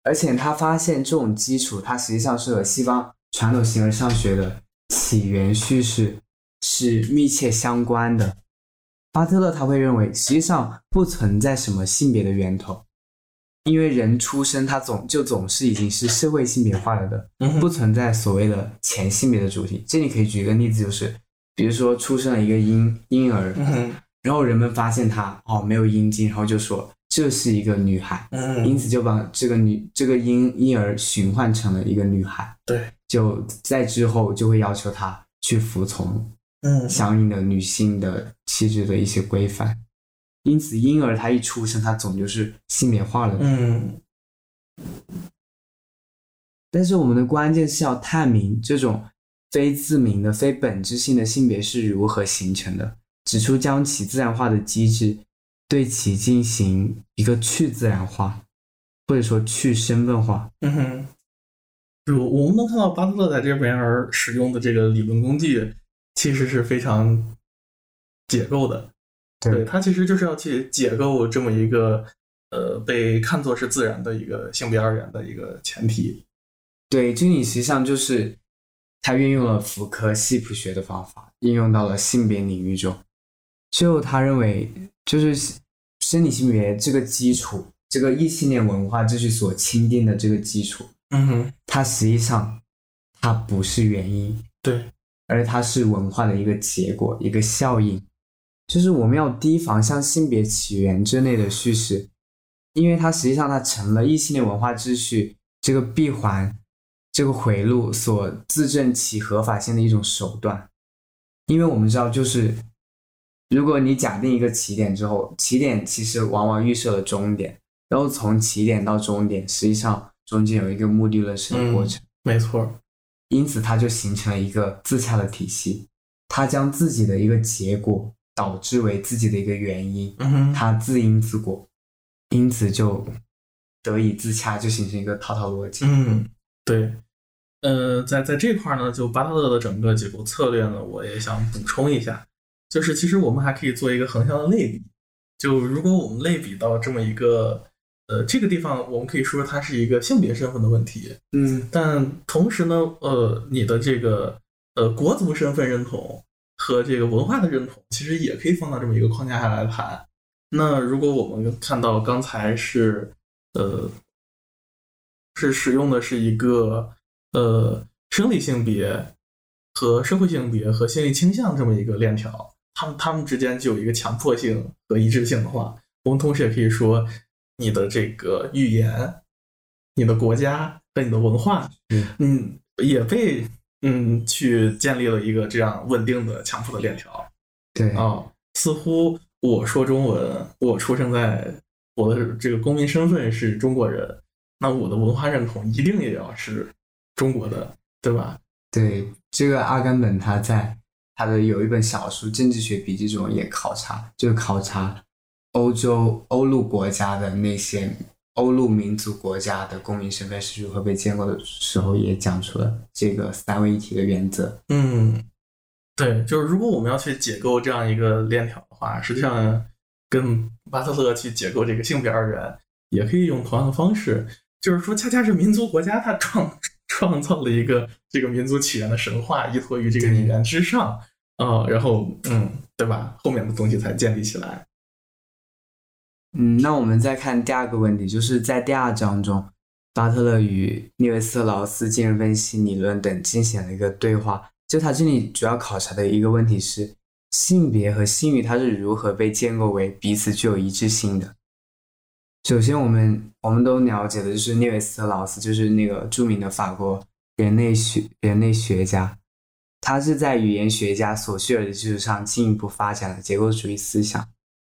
而且他发现这种基础，它实际上是和西方传统形而上学的起源叙事是密切相关的。巴特勒他会认为，实际上不存在什么性别的源头。因为人出生，他总就总是已经是社会性别化了的，不存在所谓的前性别的主体。这里可以举一个例子，就是比如说出生了一个婴婴儿，然后人们发现他哦没有阴茎，然后就说这是一个女孩，因此就把这个女这个婴婴儿循环成了一个女孩。对，就在之后就会要求他去服从嗯相应的女性的气质的一些规范。因此，婴儿他一出生，他总就是性别化了。嗯，但是我们的关键是要探明这种非自明的、非本质性的性别是如何形成的，指出将其自然化的机制，对其进行一个去自然化，或者说去身份化。嗯哼，就我们能看到巴特勒在这边而使用的这个理论工具，其实是非常解构的。对，它其实就是要去解构这么一个呃被看作是自然的一个性别二元的一个前提。对，这里实际上就是他运用了福柯系谱学的方法，应用到了性别领域中。最后他认为，就是生理性别这个基础，这个异性恋文化秩序所钦定的这个基础，嗯哼，它实际上它不是原因，对，而它是文化的一个结果，一个效应。就是我们要提防像性别起源之类的叙事，因为它实际上它成了异性恋文化秩序这个闭环、这个回路所自证其合法性的一种手段。因为我们知道，就是如果你假定一个起点之后，起点其实往往预设了终点，然后从起点到终点，实际上中间有一个目的论式的过程。没错，因此它就形成了一个自洽的体系，它将自己的一个结果。导致为自己的一个原因，他自因自果，因此就得以自洽，就形成一个套套逻辑。嗯，对，呃，在在这块呢，就巴特勒的整个解构策略呢，我也想补充一下，就是其实我们还可以做一个横向的类比，就如果我们类比到这么一个，呃，这个地方，我们可以说它是一个性别身份的问题，嗯，但同时呢，呃，你的这个呃国族身份认同。和这个文化的认同，其实也可以放到这么一个框架下来谈。那如果我们看到刚才是，呃，是使用的是一个呃生理性别和社会性别和心理倾向这么一个链条，他们他们之间就有一个强迫性和一致性的话，我们同时也可以说，你的这个语言、你的国家和你的文化，嗯，也被。嗯，去建立了一个这样稳定的强迫的链条。对啊，似乎我说中文，我出生在我的这个公民身份是中国人，那我的文化认同一定也要是中国的，对吧？对，这个阿甘本他在他的有一本小书《政治学笔记》中也考察，就是考察欧洲欧陆国家的那些。欧陆民族国家的公民身份是如何被建构的时候，也讲出了这个三位一体的原则。嗯，对，就是如果我们要去解构这样一个链条的话，实际上跟巴特勒去解构这个性别二元，也可以用同样的方式。就是说，恰恰是民族国家它创创造了一个这个民族起源的神话，依托于这个语言之上啊，然后嗯，对吧？后面的东西才建立起来。嗯，那我们再看第二个问题，就是在第二章中，巴特勒与涅维斯劳斯精神分析理论等进行了一个对话。就他这里主要考察的一个问题是，性别和性欲它是如何被建构为彼此具有一致性的。首先，我们我们都了解的就是涅维斯特劳斯，就是那个著名的法国人类学人类学家。他是在语言学家索绪尔的基础上进一步发展了结构主义思想。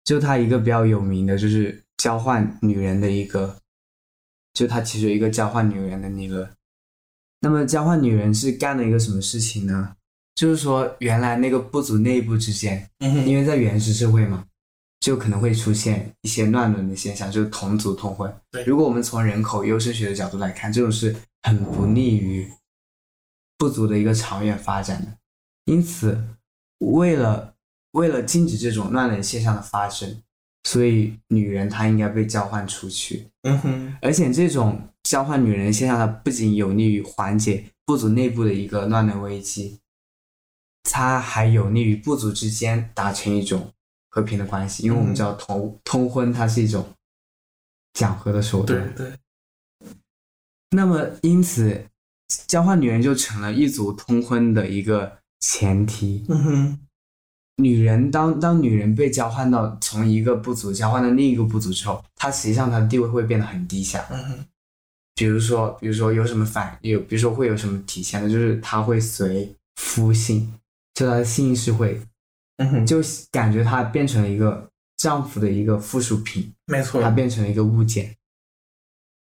就他一个比较有名的，就是交换女人的一个，就他提出一个交换女人的那个。那么交换女人是干了一个什么事情呢？就是说原来那个部族内部之间，嗯因为在原始社会嘛，就可能会出现一些乱伦的现象，就是同族通婚。对如果我们从人口优生学的角度来看，这种是很不利于部族的一个长远发展的。因此，为了为了禁止这种乱伦现象的发生，所以女人她应该被交换出去。嗯哼，而且这种交换女人现象，它不仅有利于缓解部族内部的一个乱伦危机，它还有利于部族之间达成一种和平的关系。因为我们知道通通婚它是一种讲和的手段。对对，那么因此，交换女人就成了一族通婚的一个前提。嗯哼，女人当当女人被交换到从一个部族交换到另一个部族之后，她实际上她的地位会变得很低下。嗯哼，比如说，比如说有什么反有，比如说会有什么体现的，就是她会随夫姓，就她的姓氏会，嗯哼，就感觉她变成了一个丈夫的一个附属品，没错她，变成了一个物件。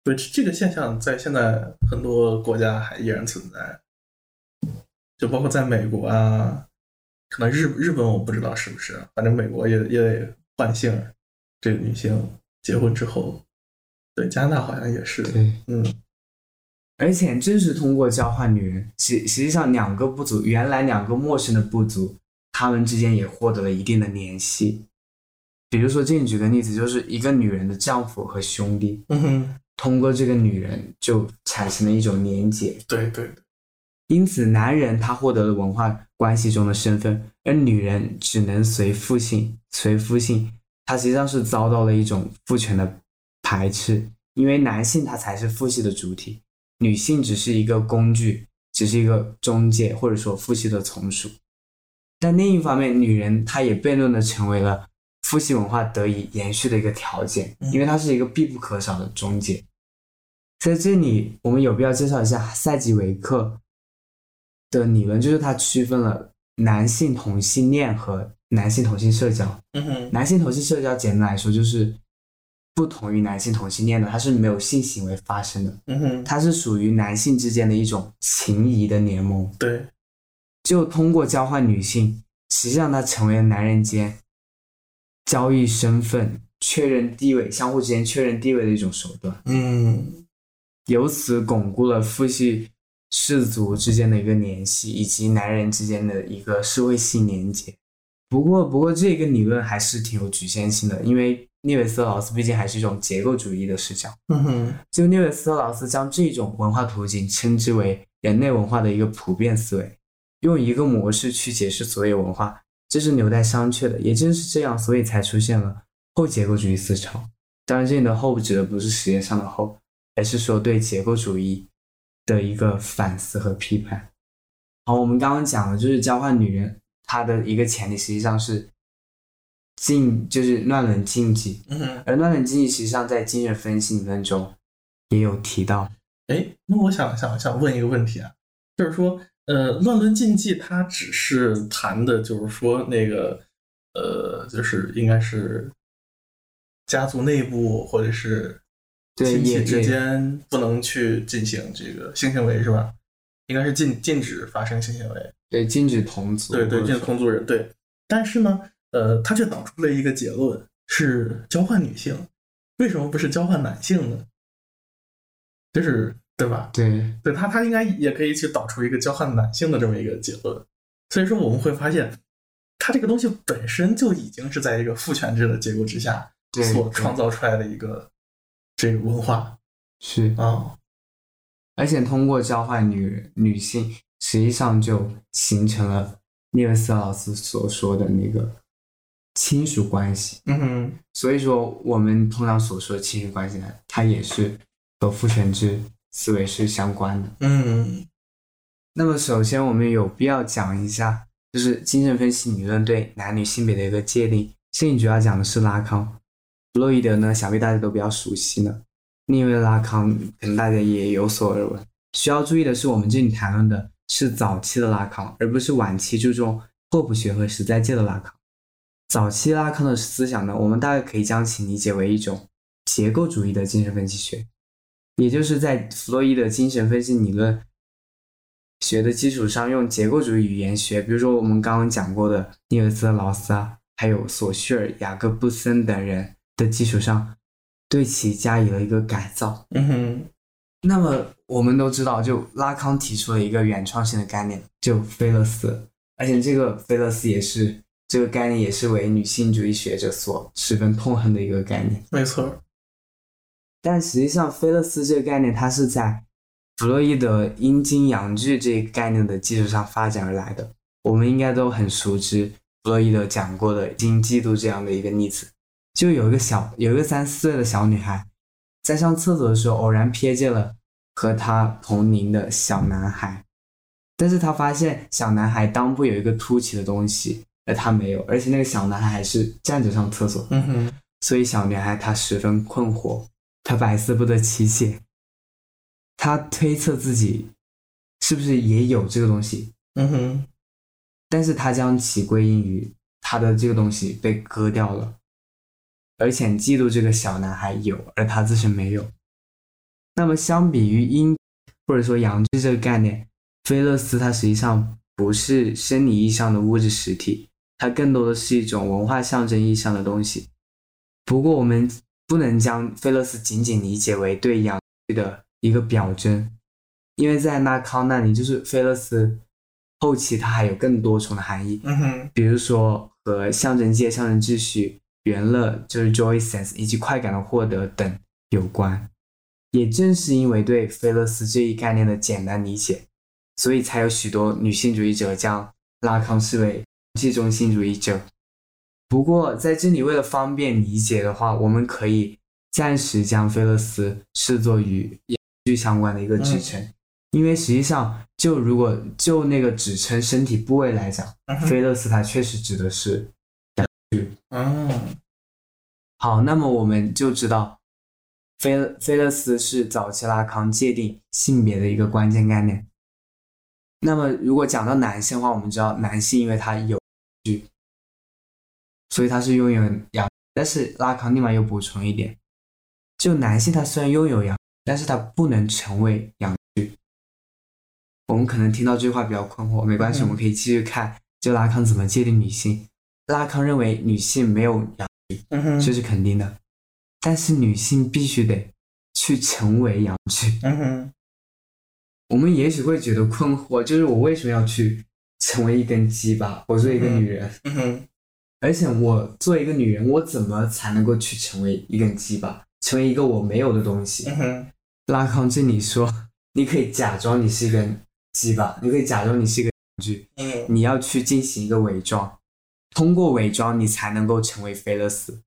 对这个现象在现在很多国家还依然存在，就包括在美国啊，可能日日本我不知道是不是，反正美国也也得换姓，这个女性结婚之后，对加拿大好像也是，对，嗯。而且正是通过交换女人，实实际上两个部族原来两个陌生的部族，他们之间也获得了一定的联系。比如说，这里举个例子，就是一个女人的丈夫和兄弟，嗯哼，通过这个女人就产生了一种连结。对对对，因此，男人他获得了文化关系中的身份，而女人只能随父姓、随夫姓，他实际上是遭到了一种父权的排斥，因为男性他才是父系的主体，女性只是一个工具，只是一个中介或者说父系的从属。但另一方面，女人她也悖论的成为了父系文化得以延续的一个条件，因为它是一个必不可少的中介。在这里，我们有必要介绍一下赛吉维克的理论，就是它区分了男性同性恋和男性同性社交。嗯哼，男性同性社交简单来说就是不同于男性同性恋的，它是没有性行为发生的，嗯哼，它是属于男性之间的一种情谊的联盟。对，就通过交换女性，实际上它成为了男人间交易身份、确认地位、相互之间确认地位的一种手段。嗯由此巩固了父系氏族之间的一个联系，以及男人之间的一个社会性连接。不过，不过这个理论还是挺有局限性的，因为涅韦斯特劳斯毕竟还是一种结构主义的视角。嗯哼，就涅韦斯特劳斯将这种文化途径称之为人类文化的一个普遍思维，用一个模式去解释所有文化，这是纽带商榷的。也正是这样，所以才出现了后结构主义思潮。当然，这里的后指的不是时间上的后，而是说对结构主义的一个反思和批判。好，我们刚刚讲的就是交换女人，它的一个前提实际上是禁，就是乱伦禁忌。嗯哼，而乱伦禁忌实际上在精神分析理论中也有提到。哎，那我想想想问一个问题啊，就是说，呃，乱伦禁忌它只是谈的，就是说那个，呃，就是应该是家族内部或者是亲戚之间不能去进行这个性行为是吧？应该是禁禁止发生性行为，对，禁止同族。对对，禁止同族人对。但是呢，呃，他却导出了一个结论，是交换女性，为什么不是交换男性呢？就是对吧？对对他，他应该也可以去导出一个交换男性的这么一个结论。所以说，我们会发现，他这个东西本身就已经是在一个父权制的结构之下对对所创造出来的一个这个文化是，啊。而且通过交换女女性，实际上就形成了涅维斯特劳斯所说的那个亲属关系。嗯哼，所以说，我们通常所说的亲属关系呢，它也是和父权制思维是相关的。嗯那么，首先我们有必要讲一下，就是精神分析理论对男女性别的一个界定。这里主要讲的是拉康，弗弗洛伊德呢，想必大家都比较熟悉呢。另一位拉康，可能大家也有所耳闻。需要注意的是，我们这里谈论的是早期的拉康，而不是晚期注重拓扑学和实在界的拉康。早期拉康的思想呢，我们大概可以将其理解为一种结构主义的精神分析学，也就是在弗洛伊德精神分析理论学的基础上，用结构主义语言学，比如说我们刚刚讲过的尼尔斯·劳斯啊，还有索绪尔、雅各布森等人的基础上，对其加以了一个改造。嗯哼，那么我们都知道，就拉康提出了一个原创性的概念，就菲勒斯，而且这个菲勒斯也是这个概念，也是为女性主义学者所十分痛恨的一个概念。没错。但实际上，菲勒斯这个概念，它是在弗洛伊德阴茎阳具这一概念的基础上发展而来的。我们应该都很熟知弗洛伊德讲过的经嫉妒这样的一个例子，就有一个小有一个三四岁的小女孩，在上厕所的时候偶然瞥见了和她同龄的小男孩，但是她发现小男孩裆部有一个凸起的东西，而她没有，而且那个小男孩还是站着上厕所，嗯哼，所以小女孩她十分困惑，她百思不得其解，她推测自己是不是也有这个东西，嗯哼，但是她将其归因于她的这个东西被割掉了，而且嫉妒这个小男孩有，而他自身没有。那么相比于阴或者说阳具这个概念，菲勒斯它实际上不是生理意义上的物质实体，它更多的是一种文化象征意义上的东西。不过我们不能将菲勒斯仅仅理解为对阳具的一个表征，因为在拉康那里，就是菲勒斯后期它还有更多重的含义，嗯哼，比如说和象征界、象征秩序、原乐就是 joy sense 以及快感的获得等有关。也正是因为对菲勒斯这一概念的简单理解，所以才有许多女性主义者将拉康视为气中心主义者。不过在这里，为了方便理解的话，我们可以暂时将菲勒斯视作与阳具相关的一个指称，因为实际上就如果就那个指称身体部位来讲，嗯菲勒斯它确实指的是嗯好，那么我们就知道菲菲勒斯是早期拉康界定性别的一个关键概念。那么如果讲到男性的话，我们知道男性因为他有具，所以他是拥有阳，但是拉康立马又补充一点，就男性他虽然拥有阳，但是他不能成为阳具。我们可能听到这句话比较困惑，没关系，嗯我们可以继续看，就拉康怎么界定女性。拉康认为女性没有阳。嗯哼，这是肯定的，但是女性必须得去成为阳具。嗯哼，我们也许会觉得困惑，就是我为什么要去成为一根鸡巴？我作为一个女人，嗯哼，而且我作为一个女人，我怎么才能够去成为一根鸡巴，成为一个我没有的东西？嗯哼，拉康这里说，你可以假装你是一根鸡巴，你可以假装你是一个阳具，嗯你要去进行一个伪装，通过伪装你才能够成为菲勒斯，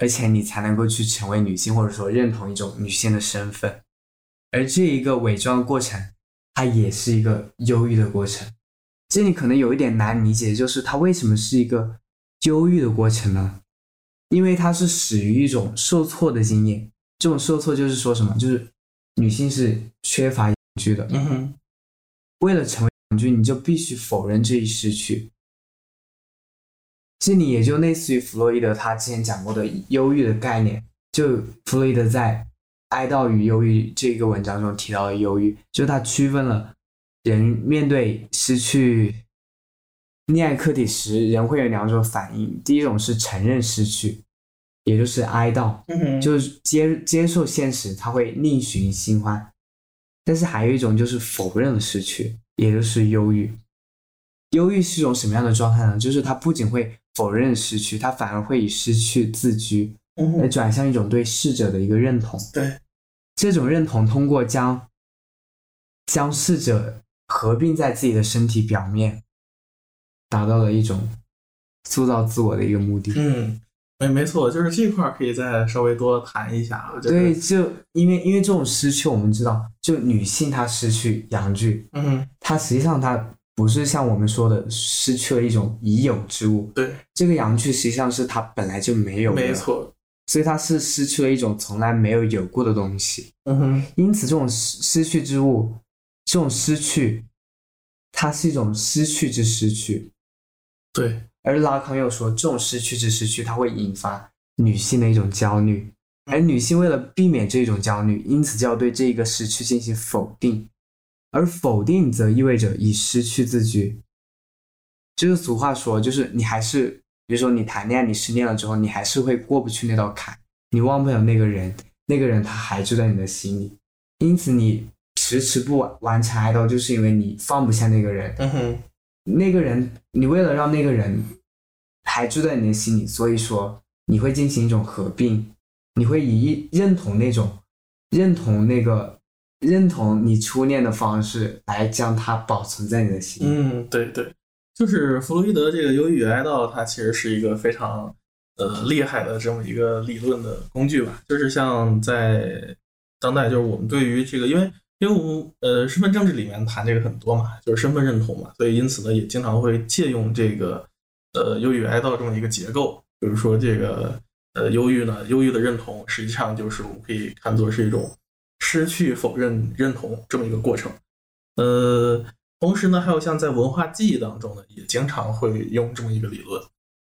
而且你才能够去成为女性，或者说认同一种女性的身份。而这一个伪装过程，它也是一个忧郁的过程。这里可能有一点难理解，就是它为什么是一个忧郁的过程呢？因为它是始于一种受挫的经验。这种受挫就是说什么？就是女性是缺乏恐惧的，嗯哼，为了成为恐惧，你就必须否认这一失去。这里也就类似于弗洛伊德他之前讲过的忧郁的概念，就弗洛伊德在《哀悼与忧郁》这个文章中提到的忧郁，就他区分了人面对失去恋爱课题时，人会有两种反应，第一种是承认失去，也就是哀悼，就是接接受现实，他会另寻新欢。但是还有一种就是否认了失去，也就是忧郁。忧郁是一种什么样的状态呢？就是他不仅会否认失去，他反而会以失去自居，来转向一种对逝者的一个认同。对，这种认同通过将将逝者合并在自己的身体表面，达到了一种塑造自我的一个目的。嗯，没没错，就是这块儿可以再稍微多谈一下啊。就是对，，就因为因为这种失去，我们知道，就女性她失去阳具，嗯哼，它实际上它不是像我们说的失去了一种已有之物，对，这个阳具实际上是它本来就没有的，没，错，所以它是失去了一种从来没有有过的东西。嗯哼，因此，这种失失去之物这种失去，它是一种失去之失去。对，而拉康又说，这种失去之失去，它会引发女性的一种焦虑，而女性为了避免这种焦虑，因此就要对这个失去进行否定，而否定则意味着已失去自居。就是俗话说，就是你还是，比如说你谈恋爱，你失恋了之后，你还是会过不去那道坎，你忘不了那个人，那个人他还住在你的心里，因此你迟迟不完完成爱豆，就是因为你放不下那个人。嗯哼，那个人，你为了让那个人还住在你的心里，所以说你会进行一种合并，你会以认同那种认同那个认同你初恋的方式来将它保存在你的心里。嗯，对对，就是弗洛伊德这个忧郁与哀悼，它其实是一个非常呃厉害的这么一个理论的工具吧。就是像在当代，就是我们对于这个，因为因为我们呃身份政治里面谈这个很多嘛，就是身份认同嘛，所以因此呢，也经常会借用这个呃忧郁哀悼这么一个结构。比如说这个呃忧郁呢，忧郁的认同实际上就是我们可以看作是一种失去否认认同这么一个过程。呃，同时呢，还有像在文化记忆当中呢，也经常会用这么一个理论。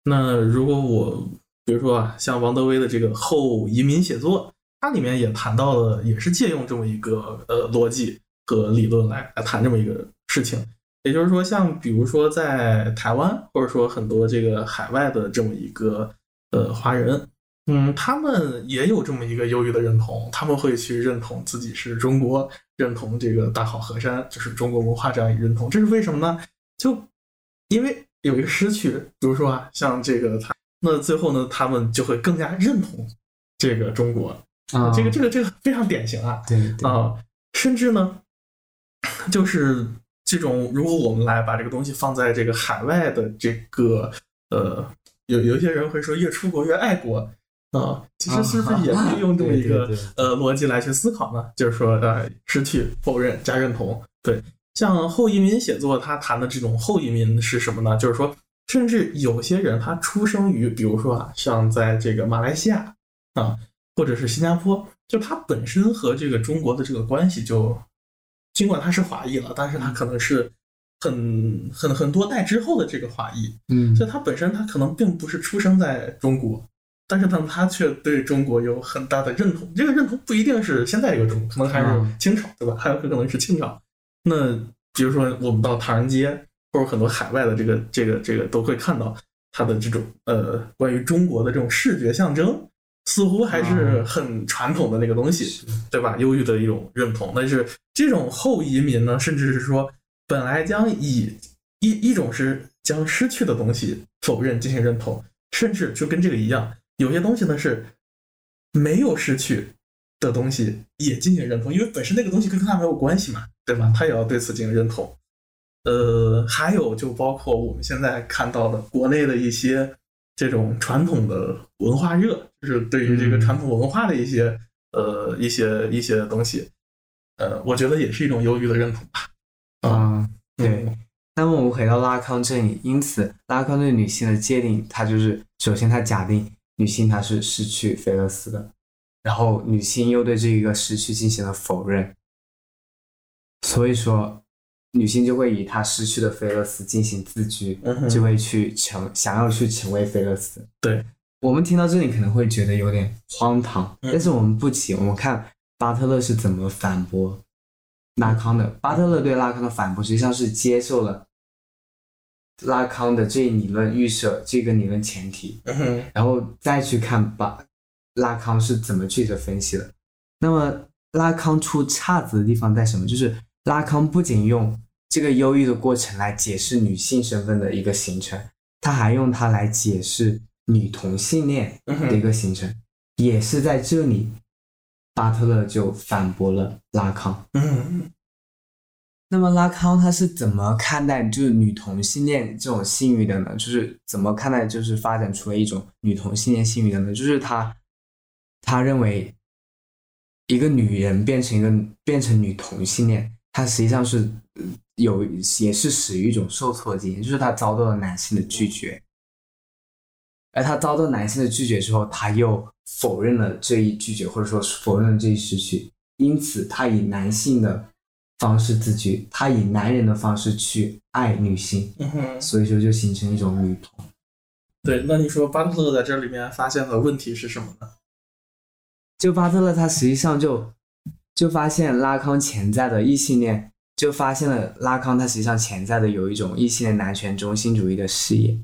那如果我比如说啊，像王德威的这个后移民写作，它里面也谈到了，也是借用这么一个呃逻辑和理论来来谈这么一个事情。也就是说，像比如说在台湾，或者说很多这个海外的这么一个呃华人，嗯，他们也有这么一个忧郁的认同，他们会去认同自己是中国，认同这个大好河山就是中国文化这样一个认同。这是为什么呢？就因为有一个失去，比如说啊，像这个他，那最后呢，他们就会更加认同这个中国。啊，这个这个这个非常典型啊。对对啊，甚至呢，就是这种，如果我们来把这个东西放在这个海外的这个呃，有有一些人会说越出国越爱国啊，其实是不是也可以用这么一个呃逻辑来去思考呢？就是说呃，失去、否认加认同。对，像后移民写作，他谈的这种后移民是什么呢？就是说，甚至有些人他出生于，比如说啊，像在这个马来西亚啊。或者是新加坡，就他本身和这个中国的这个关系就，尽管他是华裔了，但是他可能是很很很多代之后的这个华裔，嗯所以他本身他可能并不是出生在中国，但是呢，他却对中国有很大的认同。这个认同不一定是现在这个中国，可能还是嗯清朝，对吧？还有可能是清朝。那比如说我们到唐人街，或者很多海外的这个这个这个都会看到他的这种呃关于中国的这种视觉象征。似乎还是很传统的那个东西，对吧？忧郁的一种认同。但是这种后移民呢，甚至是说本来将以一一种是将失去的东西否认进行认同，甚至就跟这个一样，有些东西呢是没有失去的东西也进行认同，因为本身那个东西跟他没有关系嘛，对吧？他也要对此进行认同。呃，还有就包括我们现在看到的国内的一些这种传统的文化热，就是对于这个传统文化的一些、呃一些一些东西，呃，我觉得也是一种忧郁的认同吧。啊，对嗯。那么我们回到拉康这里，因此拉康对女性的界定，他就是首先他假定女性她是失去菲勒斯的，然后女性又对这个失去进行了否认，所以说女性就会以她失去的菲勒斯进行自居，嗯就会去成想要去成为菲勒斯。对，我们听到这里可能会觉得有点荒唐，嗯但是我们不急，我们看巴特勒是怎么反驳拉康的。巴特勒对拉康的反驳实际上是接受了拉康的这一理论预设这个理论前提，嗯，然后再去看巴拉康是怎么具体的分析的。那么拉康出岔子的地方在什么？就是拉康不仅用这个忧郁的过程来解释女性身份的一个形成，他还用它来解释女同性恋嗯的一，个形成，也是在这里，巴特勒就反驳了拉康。嗯那么拉康他是怎么看待就是女同性恋这种性欲的呢？就是怎么看待就是发展出了一种女同性恋性欲的呢？就是他他认为一个女人变成一个变成女同性恋，她实际上是有也是始于一种受挫的经验，就是她遭到了男性的拒绝，而她遭到男性的拒绝之后，她又否认了这一拒绝，或者说否认了这一失去，因此她以男性的方式自居，他以男人的方式去爱女性，嗯哼，所以说就形成一种女同。对，那你说巴特勒在这里面发现的问题是什么呢？就巴特勒他实际上就就发现拉康潜在的异性恋，就发现了拉康他实际上潜在的有一种异性恋男权中心主义的视野。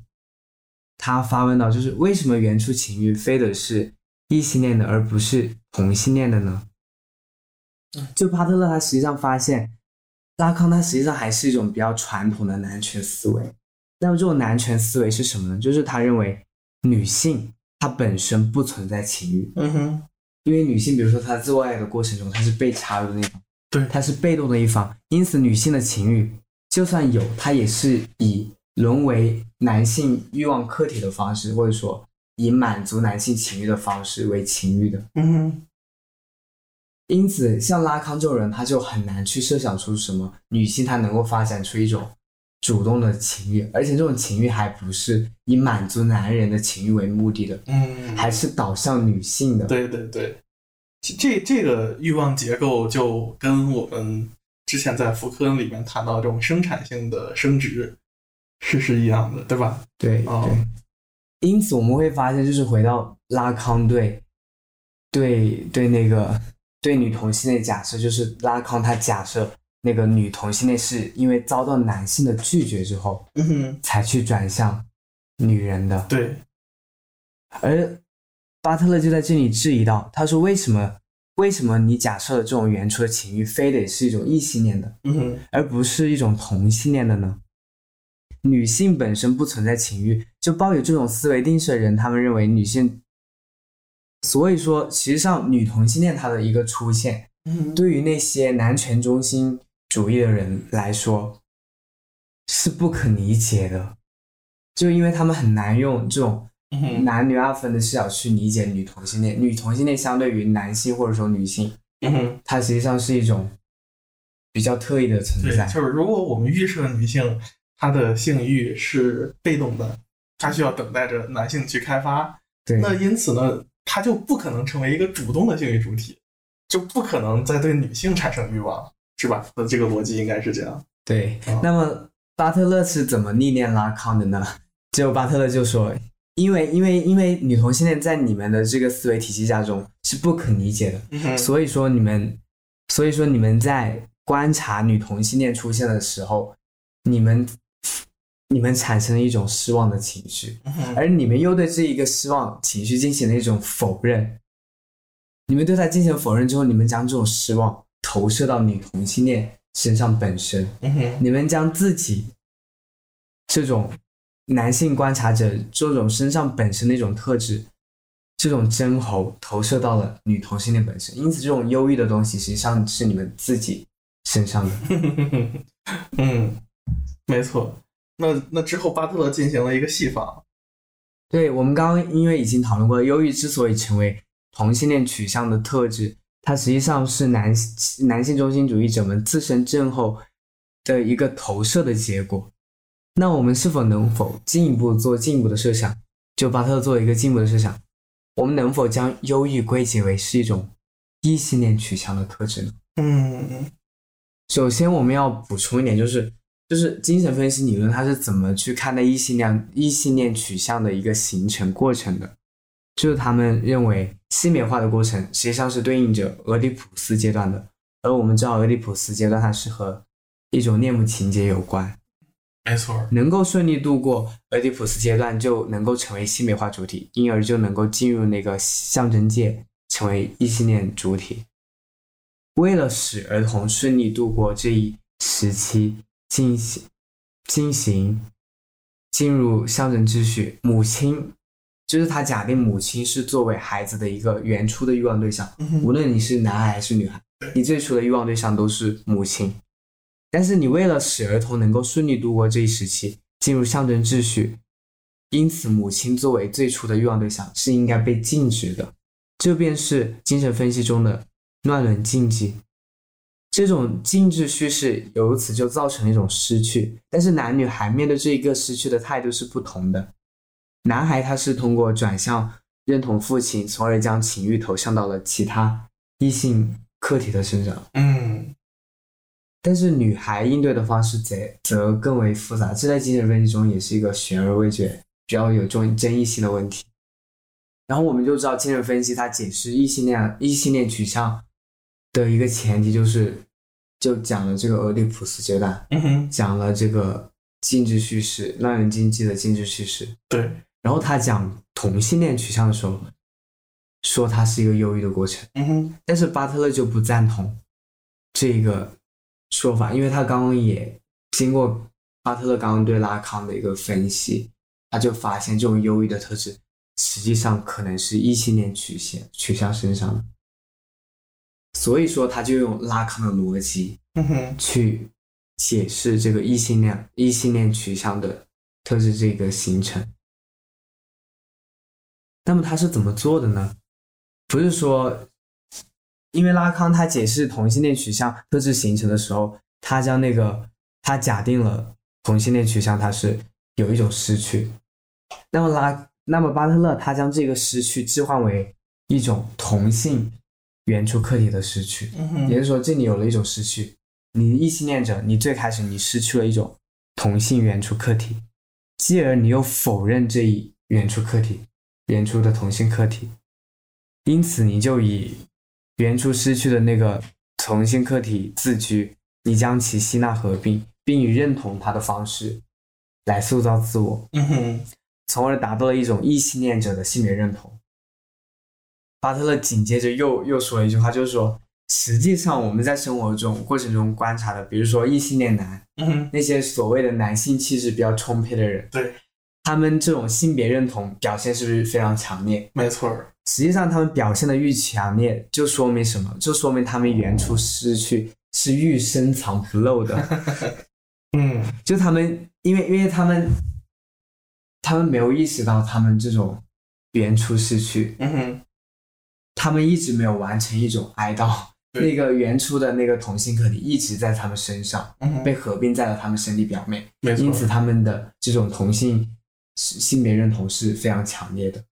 他发问到，就是为什么原初情欲非得是异性恋的，而不是同性恋的呢？就巴特勒他实际上发现，拉康他实际上还是一种比较传统的男权思维。那么这种男权思维是什么呢？就是他认为女性她本身不存在情欲，嗯哼，因为女性，比如说她在做爱的过程中，她是被插入的那方，对她是被动的一方，因此女性的情欲就算有，她也是以沦为男性欲望客体的方式，或者说以满足男性情欲的方式为情欲的。嗯哼，因此，像拉康这种人，他就很难去设想出什么女性她能够发展出一种主动的情欲，而且这种情欲还不是以满足男人的情欲为目的的，嗯，还是导向女性的。对对对，这这这个欲望结构就跟我们之前在福柯里面谈到这种生产性的生殖是是一样的，对吧？对哦对，因此我们会发现，就是回到拉康对对对那个对女同性恋假设，就是拉康他假设那个女同性恋是因为遭到男性的拒绝之后，嗯哼，才去转向女人的。对，而巴特勒就在这里质疑到，他说为什么为什么你假设的这种原初的情欲非得是一种异性恋的？嗯哼，而不是一种同性恋的呢？女性本身不存在情欲，就抱有这种思维定式的人，他们认为女性，所以说，其实际上女同性恋它的一个出现，嗯，对于那些男权中心主义的人来说是不可理解的，就因为他们很难用这种男女二分的视角去理解女同性恋。女同性恋相对于男性或者说女性，它实际上是一种比较特异的存，在。就是如果我们预设女性她的性欲是被动的，她需要等待着男性去开发，对，那因此呢，她就不可能成为一个主动的性欲主体，就不可能再对女性产生欲望，是吧？那这个逻辑应该是这样。对啊，那么巴特勒是怎么历练拉康的呢？结果巴特勒就说，因为因为因为女同性恋在你们的这个思维体系下中是不可理解的，嗯，所以说你们，所以说你们在观察女同性恋出现的时候，你们你们产生了一种失望的情绪，而你们又对这一个失望情绪进行了一种否认。你们对它进行否认之后，你们将这种失望投射到女同性恋身上本身。你们将自己这种男性观察者这种身上本身的一种特质，这种真猴投射到了女同性恋本身，因此这种忧郁的东西实际上是你们自己身上的。嗯，没错。那那之后，巴特勒进行了一个细访。对我们刚刚因为已经讨论过了，忧郁之所以成为同性恋取向的特质，它实际上是男男性中心主义者们自身症候的一个投射的结果。那我们是否能否进一步做进一步的设想？就巴特勒做一个进一步的设想，我们能否将忧郁归结为是一种异性恋取向的特质呢？嗯首先，我们要补充一点，就是就是精神分析理论它是怎么去看待异性恋异性恋取向的一个形成过程的。就是他们认为性美化的过程实际上是对应着俄狄浦斯阶段的，而我们知道俄狄浦斯阶段它是和一种恋母情节有关，没错。能够顺利度过俄狄浦斯阶段，就能够成为性美化主体，因而就能够进入那个象征界，成为异性恋主体。为了使儿童顺利度过这一时期，进行进行进入象征秩序，母亲就是他假定母亲是作为孩子的一个原初的欲望对象，嗯无论你是男孩还是女孩，你最初的欲望对象都是母亲。但是你为了使儿童能够顺利度过这一时期，进入象征秩序，因此母亲作为最初的欲望对象是应该被禁止的。这便是精神分析中的乱伦禁忌。这种静止叙事由此就造成了一种失去，但是男女孩面对这一个失去的态度是不同的。男孩他是通过转向认同父亲，从而将情欲投向到了其他异性客体的身上。嗯但是女孩应对的方式则则更为复杂，这在精神分析中也是一个悬而未决、比较有争争议性的问题。然后我们就知道，精神分析它解释异性恋异性恋取向的一个前提就是，就讲了这个俄狄浦斯阶段，嗯哼，讲了这个禁止叙事、让人禁忌的禁止叙事。对，然后他讲同性恋取向的时候，说它是一个忧郁的过程。嗯哼，但是巴特勒就不赞同这个说法，因为他刚刚也经过巴特勒刚刚对拉康的一个分析，他就发现这种忧郁的特质实际上可能是异性恋曲线取向身上的，所以说他就用拉康的逻辑嗯哼，去解释这个异性恋异性恋取向的特质这个形成。那么他是怎么做的呢？不是说，因为拉康他解释同性恋取向特质形成的时候，他将那个他假定了同性恋取向它是有一种失去，那么拉那么巴特勒他将这个失去置换为一种同性原初客体的失去，也就是说，这里有了一种失去。你异性恋者，你最开始你失去了一种同性原初客体，继而你又否认这一原初客体，原初的同性客体，因此你就以原初失去的那个同性客体自居，你将其吸纳合并，并以认同它的方式来塑造自我，嗯哼，从而达到了一种异性恋者的性别认同。巴特勒紧接着又又说了一句话，就是说，实际上我们在生活中过程中观察的，比如说异性恋男，嗯，那些所谓的男性气质比较充沛的人，对，他们这种性别认同表现是不是非常强烈？没错，实际上他们表现的愈强烈，就说明什么？就说明他们原初失去是愈深藏不露的。嗯 就他们，因为因为他们，他们没有意识到他们这种原初失去，嗯哼，他们一直没有完成一种哀悼，那个原初的那个同性客体一直在他们身上嗯，被合并在了他们身体表面，因此他们的这种同性性别认同是非常强烈的。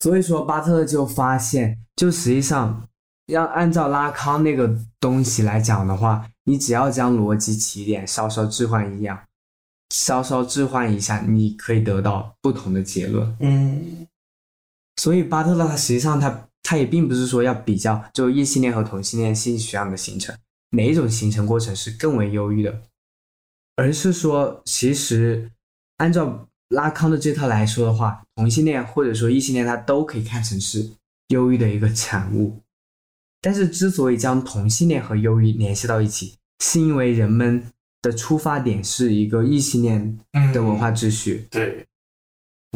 所以说，巴特勒就发现，就实际上要按照拉康那个东西来讲的话，你只要将逻辑起点稍稍置换一样，稍稍置换一下，你可以得到不同的结论。嗯所以巴特勒他实际上他他也并不是说要比较就异性恋和同性恋性取向的形成哪一种形成过程是更为忧郁的，而是说其实按照拉康的这套来说的话，同性恋或者说异性恋它都可以看成是忧郁的一个产物。但是之所以将同性恋和忧郁联系到一起，是因为人们的出发点是一个异性恋嗯的文化秩序，对，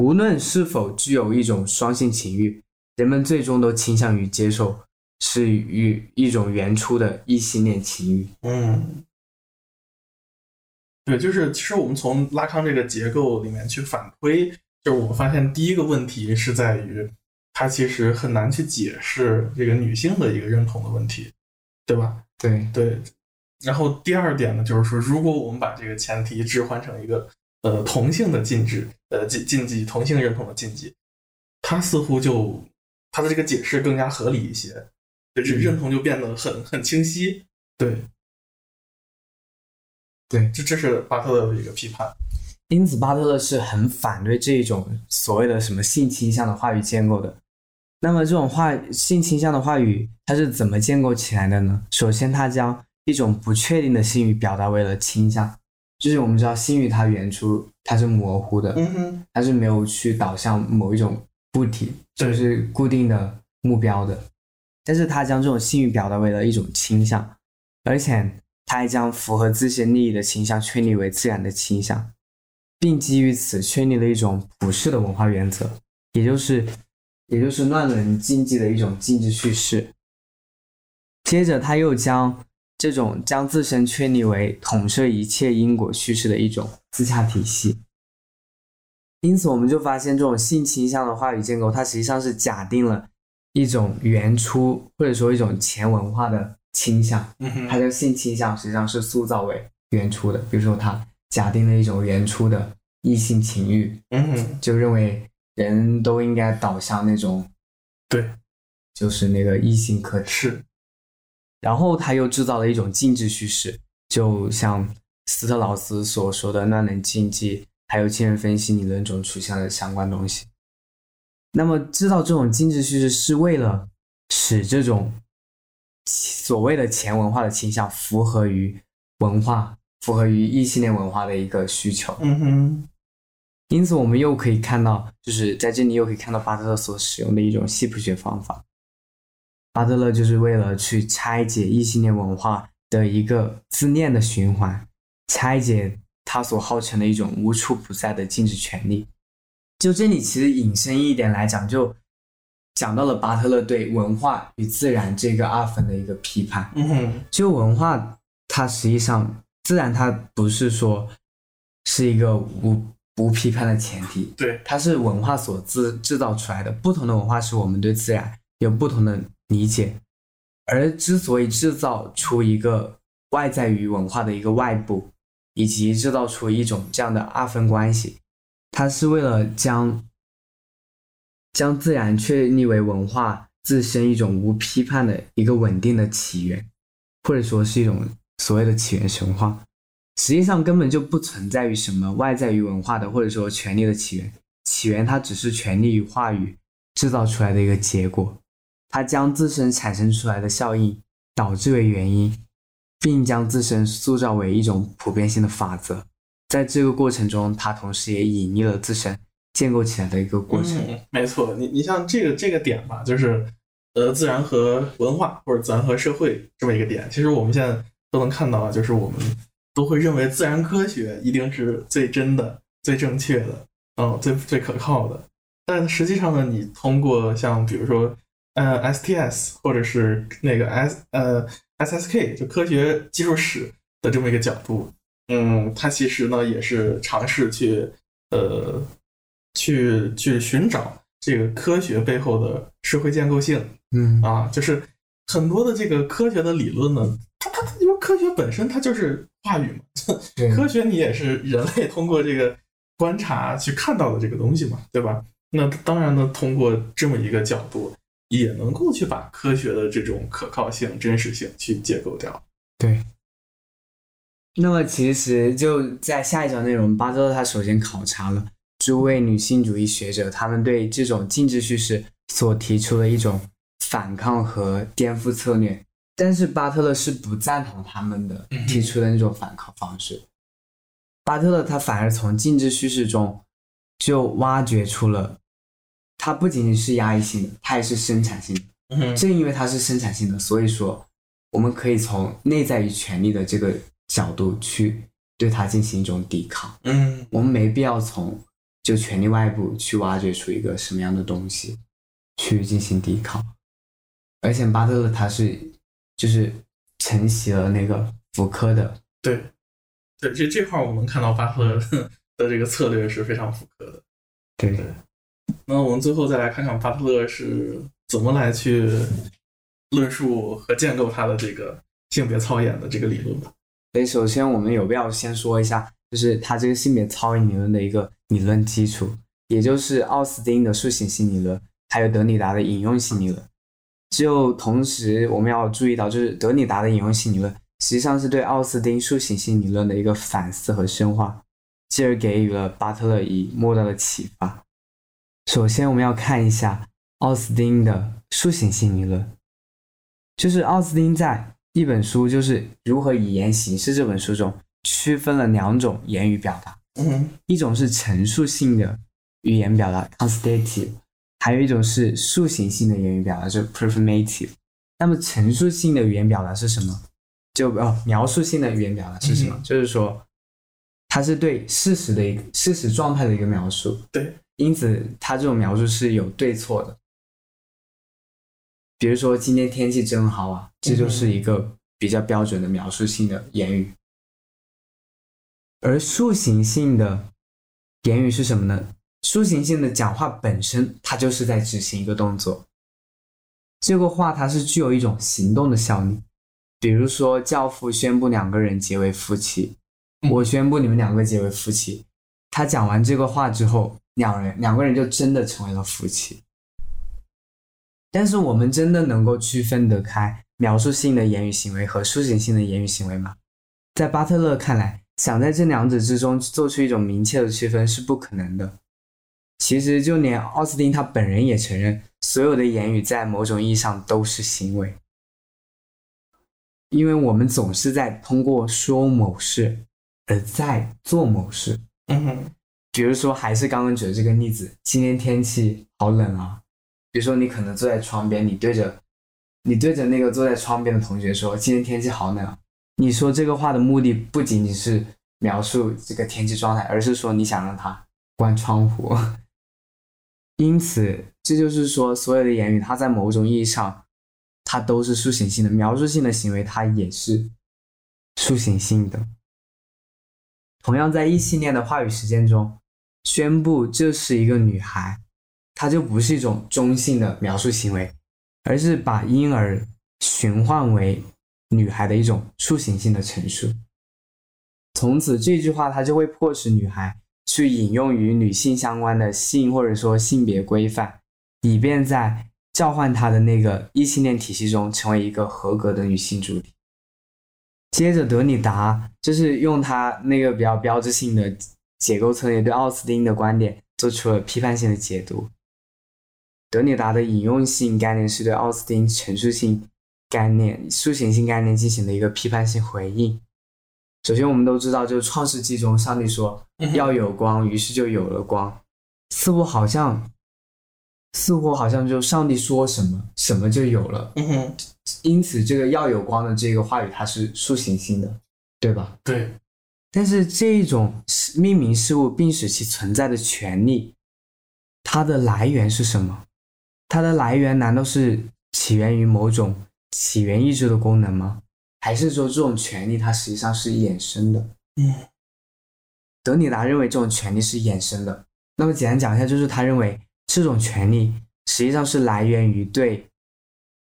无论是否具有一种双性情欲，人们最终都倾向于接受是与一种原初的异性恋情欲。嗯，对，就是其实我们从拉康这个结构里面去反推，就是我发现第一个问题是在于，它其实很难去解释这个女性的一个认同的问题，对吧？对，对。然后第二点呢，就是说，如果我们把这个前提置换成一个呃同性的禁止，呃禁禁忌，同性认同的禁忌，他似乎就他的这个解释更加合理一些，就是认同就变得很很清晰。对，对这这是巴特勒的一个批判。因此巴特勒是很反对这种所谓的什么性倾向的话语建构的。那么这种话性倾向的话语，它是怎么建构起来的呢？首先，它将一种不确定的性欲表达为了倾向，就是我们知道性欲它原初它是模糊的，嗯哼，它是没有去导向某一种物体，对就是固定的目标的。但是他将这种性欲表达为了一种倾向，而且他还将符合自身利益的倾向确立为自然的倾向，并基于此确立了一种普世的文化原则，也就是也就是乱伦禁忌的一种禁忌叙事。接着，他又将这种将自身确立为统摄一切因果叙事的一种自洽体系。因此，我们就发现这种性倾向的话语建构，它实际上是假定了一种原初或者说一种前文化的倾向。它将性倾向实际上是塑造为原初的，比如说它假定了一种原初的异性情欲，就认为人都应该导向那种对，就是那个异性客体。是，然后他又制造了一种静止叙事，就像斯特劳斯所说的乱伦经济，还有精神分析理论中出现的相关东西。那么制造这种静止叙事是为了使这种所谓的前文化的倾向符合于文化，符合于异性恋文化的一个需求。嗯哼，因此，我们又可以看到，就是在这里又可以看到巴特勒所使用的一种系谱学方法。巴特勒就是为了去拆解异性恋文化的一个自恋的循环，拆解他所号称的一种无处不在的禁止权利。就这里，其实引申一点来讲，就讲到了巴特勒对文化与自然这个二分的一个批判。嗯哼，就文化，它实际上自然它不是说是一个无无批判的前提，对，它是文化所制制造出来的。不同的文化使我们对自然有不同的理解，而之所以制造出一个外在于文化的一个外部，以及制造出一种这样的二分关系。它是为了将将自然确立为文化自身一种无批判的一个稳定的起源，或者说是一种所谓的起源神话。实际上根本就不存在于什么外在于文化的，或者说权力的起源。起源它只是权力与话语制造出来的一个结果，它将自身产生出来的效应导致为原因，并将自身塑造为一种普遍性的法则。在这个过程中，他同时也隐匿了自身建构起来的一个过程。没错，你你像这个这个点吧，就是呃，自然和文化或者自然和社会这么一个点，其实我们现在都能看到，就是我们都会认为自然科学一定是最真的、最正确的，嗯，最最可靠的。但实际上呢，你通过像比如说呃 STS 或者是那个 S 呃 SSK 就科学技术史的这么一个角度。嗯，它其实呢也是尝试去，呃，去去寻找这个科学背后的社会建构性。嗯啊，就是很多的这个科学的理论呢，它它因为科学本身它就是话语嘛，科学你也是人类通过这个观察去看到的这个东西嘛，对吧？那当然呢，通过这么一个角度，也能够去把科学的这种可靠性、真实性去解构掉。对。那么其实就在下一章内容，巴特勒他首先考察了诸位女性主义学者，他们对这种静止叙事所提出的一种反抗和颠覆策略，但是巴特勒是不赞同他们的提出的那种反抗方式。巴特勒他反而从静止叙事中就挖掘出了，它不仅仅是压抑性的，它也是生产性的。嗯正因为它是生产性的，所以说我们可以从内在于权力的这个。角度去对它进行一种抵抗，嗯，我们没必要从就权力外部去挖掘出一个什么样的东西去进行抵抗，而且巴特勒他是就是承袭了那个福柯的，对，对，这这块我们看到巴特勒的这个策略是非常福柯的，对对。那我们最后再来看看巴特勒是怎么来去论述和建构他的这个性别操演的这个理论吧。所以，首先我们有必要先说一下，就是他这个性别操演理论的一个理论基础，也就是奥斯汀的塑形性理论，还有德里达的引用性理论。就同时，我们要注意到，就是德里达的引用性理论实际上是对奥斯汀塑形性理论的一个反思和深化，继而给予了巴特勒以莫大的启发。首先，我们要看一下奥斯汀的塑形性理论，就是奥斯汀在。一本书就是如何语言形式这本书中区分了两种言语表达，嗯，一种是陈述性的语言表达 （constitutive），还有一种是塑形性的言语表达，就 performative。那么陈述性的语言表达是什么？就哦，描述性的语言表达是什么？就是说，它是对事实的一个事实状态的一个描述，对，因此他这种描述是有对错的。比如说今天天气真好啊，这就是一个比较标准的描述性的言语。而塑形性的言语是什么呢？塑形性的讲话本身，它就是在执行一个动作。这个话它是具有一种行动的效力。比如说，教父宣布两个人结为夫妻，我宣布你们两个结为夫妻。他讲完这个话之后，两人两个人就真的成为了夫妻。但是我们真的能够区分得开描述性的言语行为和抒情性的言语行为吗？在巴特勒看来，想在这两者之中做出一种明确的区分是不可能的。其实，就连奥斯汀他本人也承认，所有的言语在某种意义上都是行为，因为我们总是在通过说某事而在做某事。嗯哼，比如说，还是刚刚举的这个例子，今天天气好冷啊。比如说，你可能坐在窗边，你对着你对着那个坐在窗边的同学说：“今天天气好冷啊。”你说这个话的目的不仅仅是描述这个天气状态，而是说你想让他关窗户。因此，这就是说，所有的言语，它在某种意义上，它都是抒情性的；描述性的行为，它也是抒情性的。同样，在异性恋的话语实践中，宣布这是一个女孩，它就不是一种中性的描述行为，而是把婴儿驯换为女孩的一种塑形性的陈述。从此，这句话它就会迫使女孩。去引用与女性相关的性或者说性别规范，以便在召唤她的那个异性恋体系中成为一个合格的女性主体。接着，德里达就是用他那个比较标志性的解构层也，对奥斯汀的观点做出了批判性的解读。德里达的引用性概念是对奥斯汀陈述性概念、抒情性概念进行的一个批判性回应。首先，我们都知道，就是《创世纪》中，上帝说要有光，于是就有了光。似乎好像，似乎好像就上帝说什么，什么就有了。嗯哼，因此，这个要有光的这个话语，它是抒情性的，对吧？对。但是，这一种命名事物并使其存在的权利，它的来源是什么？它的来源难道是起源于某种起源意志的功能吗？还是说这种权利它实际上是衍生的？嗯，德里达认为这种权利是衍生的。那么简单讲一下，就是他认为这种权利实际上是来源于对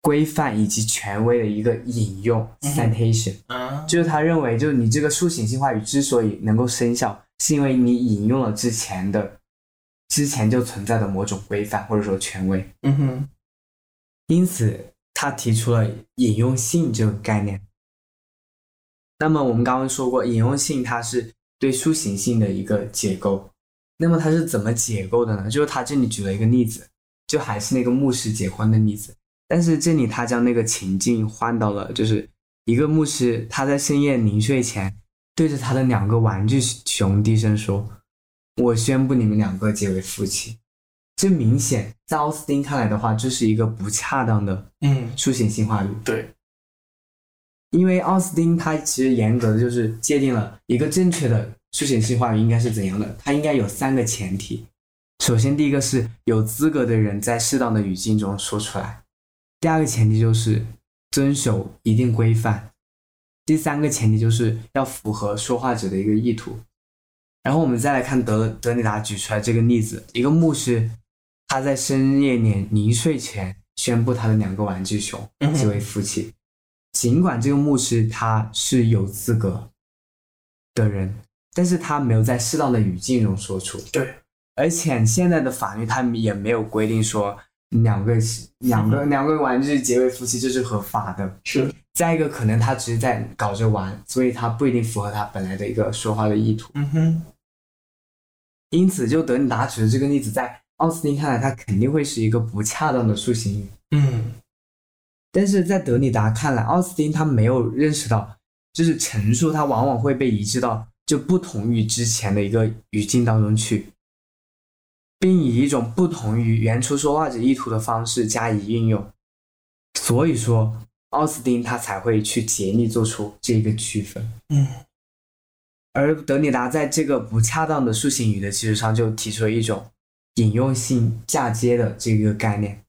规范以及权威的一个引用 （citation）。嗯，就是他认为，就是你这个抒情性话语之所以能够生效，是因为你引用了之前的、之前就存在的某种规范或者说权威。嗯哼，因此他提出了引用性这个概念。那么我们刚刚说过，引用性它是对抒情性的一个解构。那么它是怎么解构的呢？就是他这里举了一个例子，就还是那个牧师结婚的例子，但是这里他将那个情境换到了，就是一个牧师他在深夜临睡前，对着他的两个玩具熊低声说：“我宣布你们两个结为夫妻。”这明显在奥斯汀看来的话，这是一个不恰当的嗯，抒情性话语。对，因为奥斯汀他其实严格的就是界定了一个正确的抒情性话语应该是怎样的，它应该有三个前提。首先，第一个是有资格的人在适当的语境中说出来；第二个前提就是遵守一定规范；第三个前提就是要符合说话者的一个意图。然后我们再来看德德里达举出来这个例子：一个牧师他在深夜临临睡前宣布他的两个玩具熊嗯结为夫妻。尽管这个牧师他是有资格的人，但是他没有在适当的语境中说出。对，而且现在的法律他也没有规定说两个两个两个玩具结为夫妻这是合法的。是，再一个，可能他只是在搞着玩，所以他不一定符合他本来的一个说话的意图。嗯哼，因此，就德里达举的这个例子，在奥斯汀看来，他肯定会是一个不恰当的抒情语。嗯，但是在德里达看来，奥斯汀他没有认识到，就是陈述他往往会被移植到就不同于之前的一个语境当中去，并以一种不同于原初说话者意图的方式加以运用。所以说，奥斯汀他才会去竭力做出这个区分。嗯，而德里达在这个不恰当的抒情语的基础上，就提出了一种引用性嫁接的这个概念。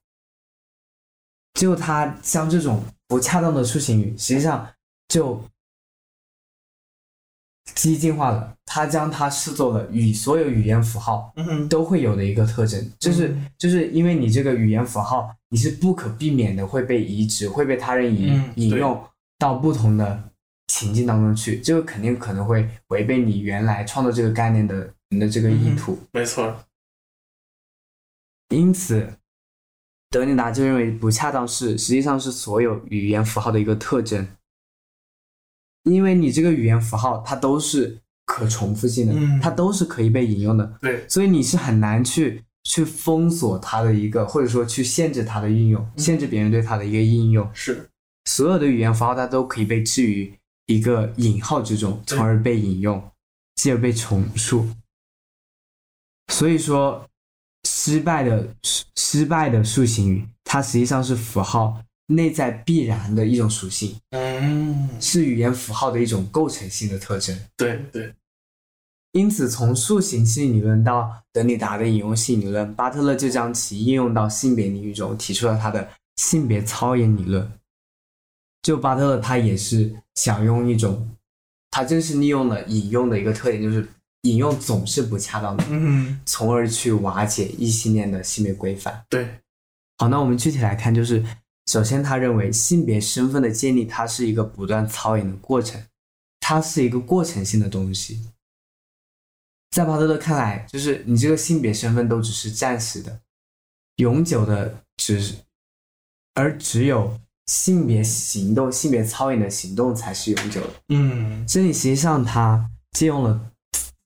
就他像这种不恰当的抒情语，实际上就激进化了。他将它视作了与所有语言符号都会有的一个特征，就是嗯。就是因为你这个语言符号，你是不可避免的会被移植，会被他人引嗯引用到不同的情境当中去，这个肯定可能会违背你原来创造这个概念的你的这个意图。没错，因此，德里达就认为不恰当是实际上是所有语言符号的一个特征，因为你这个语言符号它都是可重复性的，嗯它都是可以被引用的，对，所以你是很难去去封锁它的一个，或者说去限制它的运用，限制别人对它的一个应用。是，所有的语言符号它都可以被置于一个引号之中，从而被引用，进而被重述。所以说，失败的失败的树形语，它实际上是符号内在必然的一种属性，嗯，是语言符号的一种构成性的特征。对对，因此，从塑形性理论到德里达的引用性理论，巴特勒就将其应用到性别领域中，提出了他的性别操演理论。就巴特勒，他也是想用一种，他正是利用了引用的一个特点，就是引用总是不恰当的，嗯，从而去瓦解异性恋的性别规范。对，好，那我们具体来看，就是首先，他认为性别身份的建立，它是一个不断操演的过程，它是一个过程性的东西。在巴特勒看来，就是你这个性别身份都只是暂时的，永久的只是，而只有性别行动、性别操演的行动才是永久的。嗯，这里实际上他借用了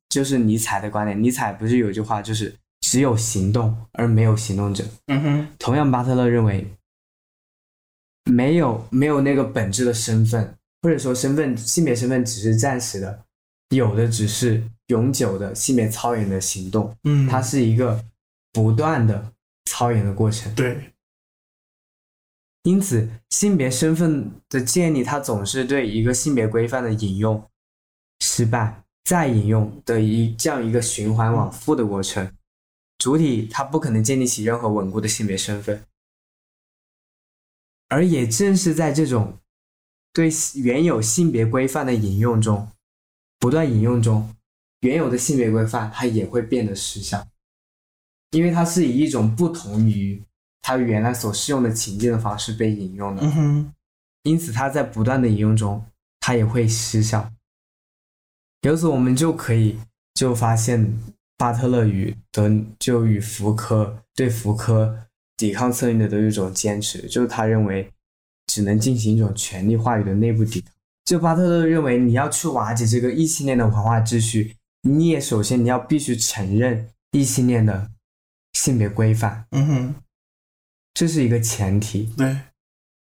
就是尼采的观点，尼采不是有一句话，就是只有行动而没有行动者。嗯哼，同样，巴特勒认为，没有没有那个本质的身份，或者说身份性别身份只是暂时的，有的只是永久的性别操演的行动，嗯，它是一个不断的操演的过程。对，因此，性别身份的建立，它总是对一个性别规范的引用失败，再引用的一这样一个循环往复的过程。主体它不可能建立起任何稳固的性别身份，而也正是在这种对原有性别规范的引用中，不断引用中，原有的性别规范它也会变得失效，因为它是以一种不同于它原来所适用的情境的方式被引用的，因此它在不断的引用中，它也会失效。由此我们就可以就发现，巴特勒与德就与福柯对福柯抵抗策略的都有一种坚持，就是他认为只能进行一种权力话语的内部抵抗。就巴特勒认为，你要去瓦解这个异性恋的文化秩序，你也首先你要必须承认异性恋的性别规范，嗯哼，这是一个前提。对，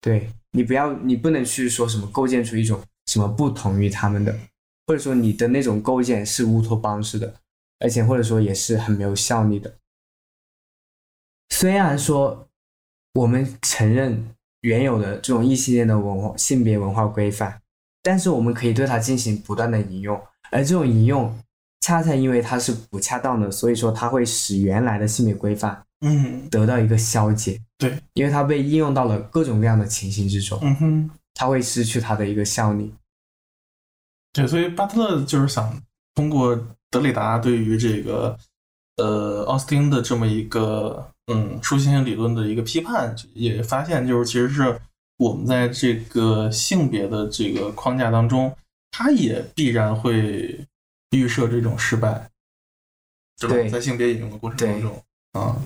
对你不要，你不能去说什么构建出一种什么不同于他们的，或者说你的那种构建是乌托邦式的，而且或者说也是很没有效力的。虽然说我们承认原有的这种异性恋的文化性别文化规范，但是我们可以对它进行不断的引用，而这种引用恰恰因为它是不恰当的，所以说它会使原来的性别规范嗯得到一个消解。对，因为它被应用到了各种各样的情形之中，嗯哼，它会失去它的一个效力。对，所以巴特勒就是想通过德里达对于这个呃奥斯汀的这么一个嗯抒情性理论的一个批判，也发现就是其实是我们在这个性别的这个框架当中，它也必然会预设这种失败，对吧？在性别引用的过程当中啊。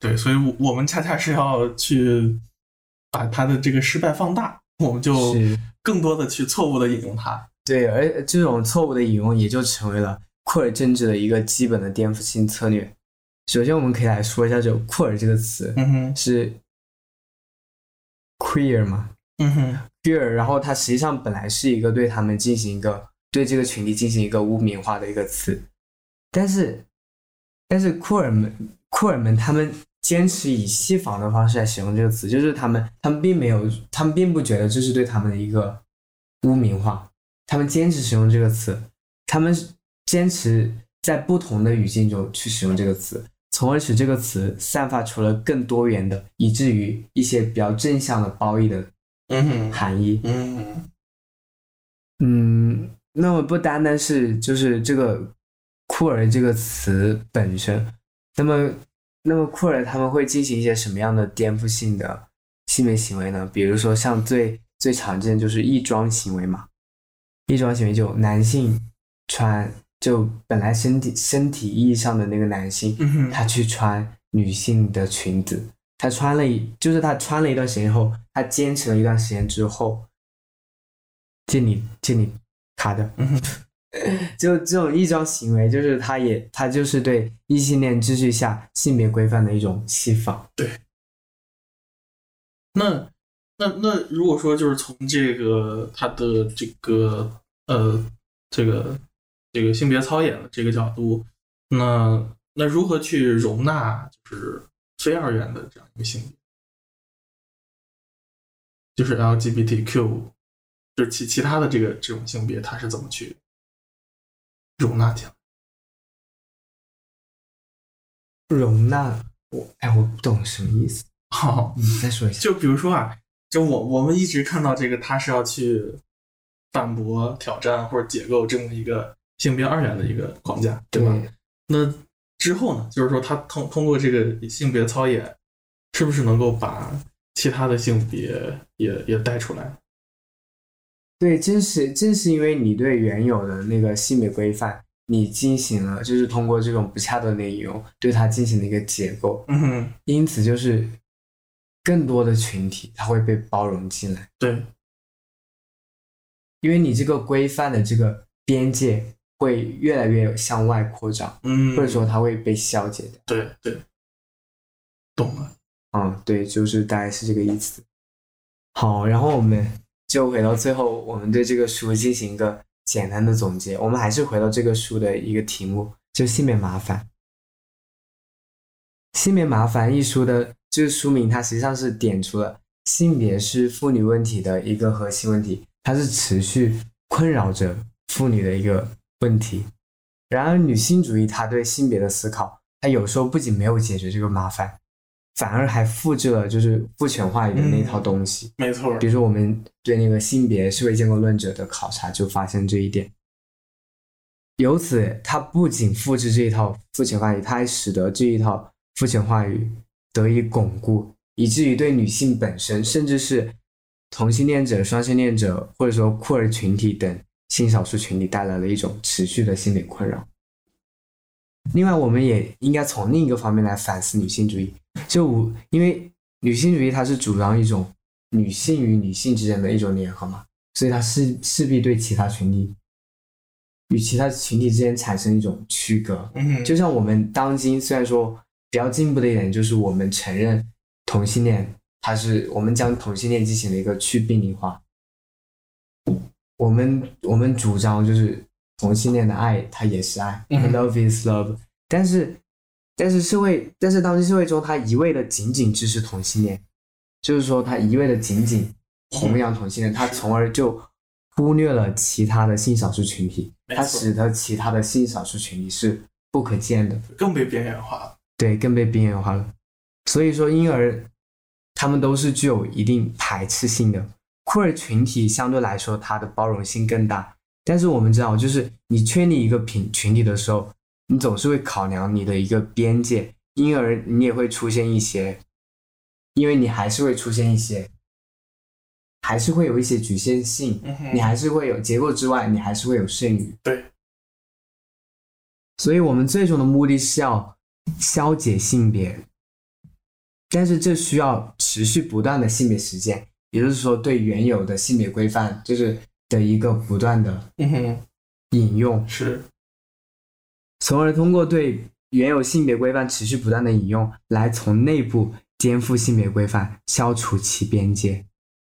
对，所以我，我们恰恰是要去把它的这个失败放大，我们就更多的去错误的引用它。对，而这种错误的引用也就成为了库尔政治的一个基本的颠覆性策略。首先，我们可以来说一下这个“库尔”这个词，嗯哼，是 queer 嘛嗯哼，，queer，然后它实际上本来是一个对他们进行一个对这个群体进行一个污名化的一个词，但是，但是库尔们库尔们他们坚持以戏仿的方式来使用这个词，就是他们他们并没有，他们并不觉得这是对他们的一个污名化，他们坚持使用这个词，他们坚持在不同的语境中去使用这个词，从而使这个词散发出了更多元的，以至于一些比较正向的褒义的含义。嗯哼，嗯，那么不单单是就是这个酷儿这个词本身，那么那么酷儿他们会进行一些什么样的颠覆性的性别行为呢？比如说像最最常见就是异装行为嘛，异装行为就男性穿就本来身体身体意义上的那个男性，嗯，他去穿女性的裙子。他穿了一，就是他穿了一段时间后，他坚持了一段时间之后，借你借你卡的，嗯 就这种异装行为，就是他也他就是对异性恋秩序下性别规范的一种戏仿。那那那如果说就是从这个他的这个呃这个这个性别操演的这个角度，那那如何去容纳就是非二元的这样一个性别，就是 LGBTQ，就是其其他的这个这种性别，它是怎么去容纳进来？容纳我，哎，我不懂什么意思，好，你再说一下。就比如说啊，就我我们一直看到这个，他是要去反驳、挑战或者解构这么一个性别二元的一个框架，对吧？那之后呢，就是说他通通过这个性别操演，是不是能够把其他的性别也也带出来？对，正是正是因为你对原有的那个性别规范，你进行了就是通过这种不恰当的引用，对它进行了一个解构，嗯哼，因此就是更多的群体它会被包容进来，对，因为你这个规范的这个边界会越来越向外扩张，嗯，或者说它会被消解掉。对对，懂了，嗯，对，就是大概是这个意思。好，然后我们就回到最后，我们对这个书进行一个简单的总结。我们还是回到这个书的一个题目，就性别麻烦。性别麻烦一书的这个书名，它实际上是点出了性别是妇女问题的一个核心问题，它是持续困扰着妇女的一个问题。然而，女性主义它对性别的思考，它有时候不仅没有解决这个麻烦，反而还复制了就是父权话语的那套东西。没错比，如说，我们对那个性别社会建构论者的考察就发现这一点。由此，它不仅复制这一套父权话语，它还使得这一套父权话语得以巩固，以至于对女性本身，甚至是同性恋者、双性恋者，或者说酷儿群体等性少数群体带来了一种持续的心理困扰。另外，我们也应该从另一个方面来反思女性主义，就无因为女性主义它是主张一种女性与女性之间的一种联合嘛，所以它势势必对其他群体与其他群体之间产生一种区隔。嗯，就像我们当今虽然说比较进步的一点，就是我们承认同性恋，它是我们将同性恋进行了一个去病理化。我们我们主张就是同性恋的爱，它也是爱、嗯 l o v e is love。但是但是社会，但是当今社会中，它一味的仅仅支持同性恋，就是说它一味的仅仅弘扬同性恋，它从而就忽略了其他的性少数群体，它使得其他的性少数群体是不可见的。更被边缘化了。对，更被边缘化了。所以说，因而他们都是具有一定排斥性的。酷儿群体相对来说，它的包容性更大。但是我们知道，就是你确立一个群群体的时候，你总是会考量你的一个边界，因而你也会出现一些，因为你还是会出现一些，还是会有一些局限性，你还是会有结构之外，你还是会有剩余。对，所以我们最终的目的是要消解性别，但是这需要持续不断的性别实践，也就是说，对原有的性别规范就是的一个不断的引用，是，从而通过对原有性别规范持续不断的引用，来从内部颠覆性别规范，消除其边界。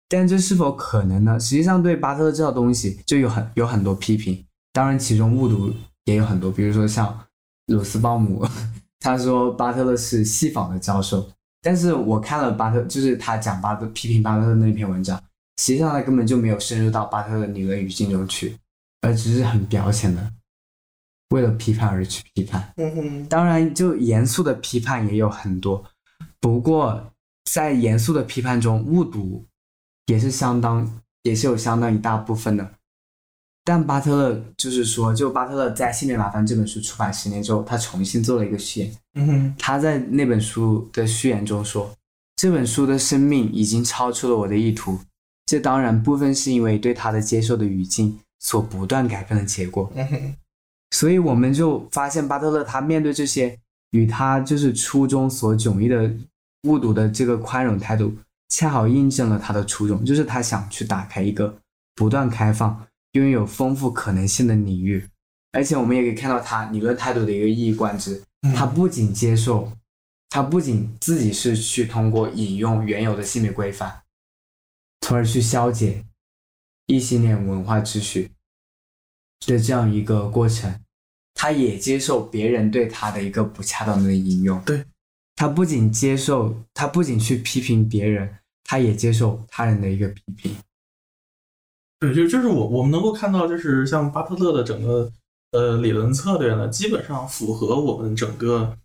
但这是否可能呢？实际上，对巴特勒这套东西就有很有很多批评，当然其中误读也有很多，比如说像鲁斯鲍姆，他说巴特勒是戏仿的教授，但是我看了巴特，就是他讲巴特批评巴特的那篇文章，实际上他根本就没有深入到巴特的理论语境中去，而只是很表浅的为了批判而去批判。嗯哼，当然，就严肃的批判也有很多，不过在严肃的批判中，误读也是相当，也是有相当一大部分的。但巴特勒就是说，就巴特勒在《性别麻烦》这本书出版十年之后，他重新做了一个序言。嗯哼，他在那本书的序言中说，这本书的生命已经超出了我的意图，这当然部分是因为对他的接受的语境所不断改变的结果。嗯哼，所以我们就发现巴特勒他面对这些与他就是初衷所迥异的误读的这个宽容态度，恰好印证了他的初衷，就是他想去打开一个不断开放、拥有丰富可能性的领域。而且我们也可以看到他理论态度的一个一以贯之，他不仅接受，他不仅自己是去通过引用原有的性别规范，从而去消解异性恋文化秩序的这样一个过程，他也接受别人对他的一个不恰当的引用。对，他不仅接受，他不仅去批评别人，他也接受他人的一个批评。对，就就是我我们能够看到，就是像巴特勒的整个。呃，理论策略呢，基本上符合我们整个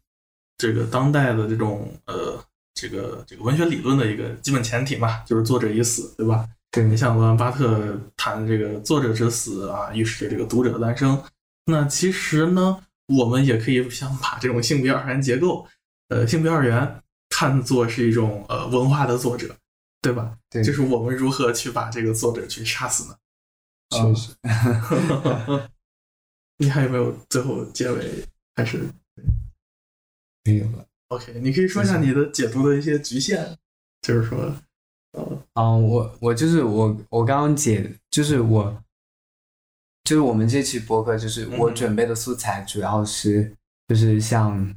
这个当代的这种呃，这个这个文学理论的一个基本前提嘛，就是作者已死，对吧？对你像罗兰巴特谈这个作者之死啊，预示着这个读者的诞生。那其实呢，我们也可以想把这种性别二元结构，呃，性别二元看作是一种呃文化的作者，对吧？对，就是我们如何去把这个作者去杀死呢？确实。你还有没有最后结尾？还是没有了？OK，你可以说一下你的解读的一些局限，就是说，呃，嗯，我我就是我我刚刚解，就是我就是我们这期博客，就是我准备的素材主要是就是像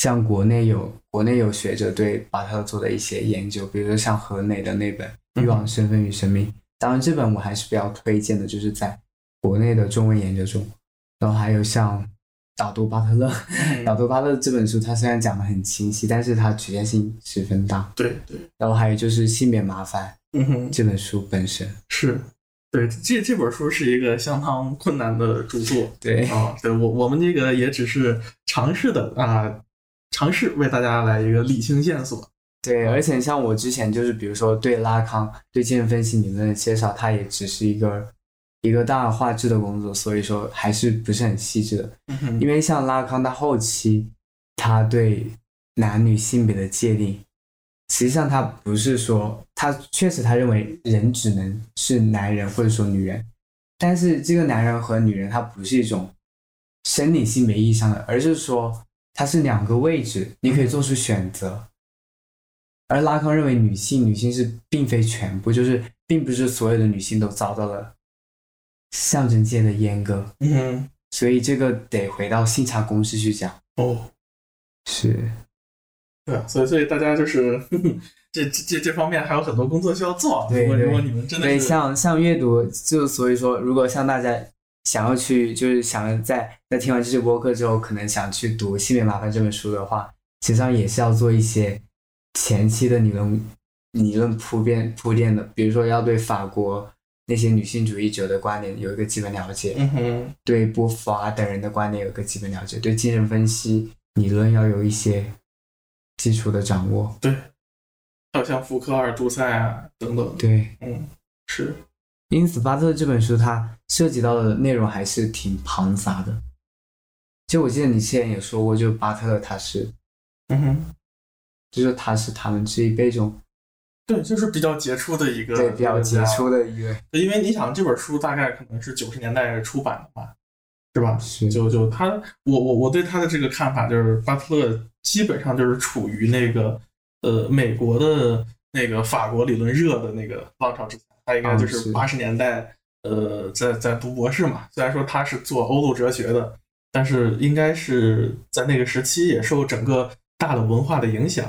像国内有国内有学者对巴特做的一些研究，比如说像何磊的那本《欲望、身份与生命》，当然这本我还是比较推荐的，就是在国内的中文研究中。然后还有像导读巴特勒，导读巴特勒这本书，它虽然讲的很清晰，但是它局限性十分大。对对。然后还有就是性别麻烦，嗯哼，这本书本身是，对，这这本书是一个相当困难的著作。对啊，对我我们这个也只是尝试的啊，尝试为大家来一个理清线索。对，而且像我之前就是比如说对拉康对精神分析理论的介绍，它也只是一个。一个大而化之的工作，所以说还是不是很细致的。因为像拉康他后期，他对男女性别的界定，实际上他不是说他确实他认为人只能是男人或者说女人，但是这个男人和女人他不是一种生理性别意义上的，而是说它是两个位置，你可以做出选择。而拉康认为女性，女性是并非全部，就是并不是所有的女性都遭到了。象征界的阉割，嗯，所以这个得回到性差公式去讲哦，是，对啊，所以所以大家就是 这这这这方面还有很多工作需要做。对对，如果你们真的对像像阅读，就所以说，如果像大家想要去，就是想要在在听完这期播客之后，可能想去读《性别麻烦》这本书的话，实际上也是要做一些前期的理论理论铺垫铺垫的，比如说要对法国。那些女性主义者的观点有一个基本了解，嗯哼，对波伏娃等人的观点有一个基本了解，对精神分析理论要有一些基础的掌握。对，还有像福克尔、杜塞啊等等。对，嗯，是。因此，巴特这本书它涉及到的内容还是挺庞杂的。就我记得你之前也说过，就巴特勒他是，嗯哼，就是他是他们这一辈中。对，就是比较杰出的一个，对，比较杰出的一个。因为你想，这本书大概可能是九十年代出版的吧，是吧？是。就就他，我我我对他的这个看法就是，巴特勒基本上就是处于那个呃美国的那个法国理论热的那个浪潮之下，他应该就是八十年代呃在在读博士嘛。虽然说他是做欧陆哲学的，但是应该是在那个时期也受整个大的文化的影响。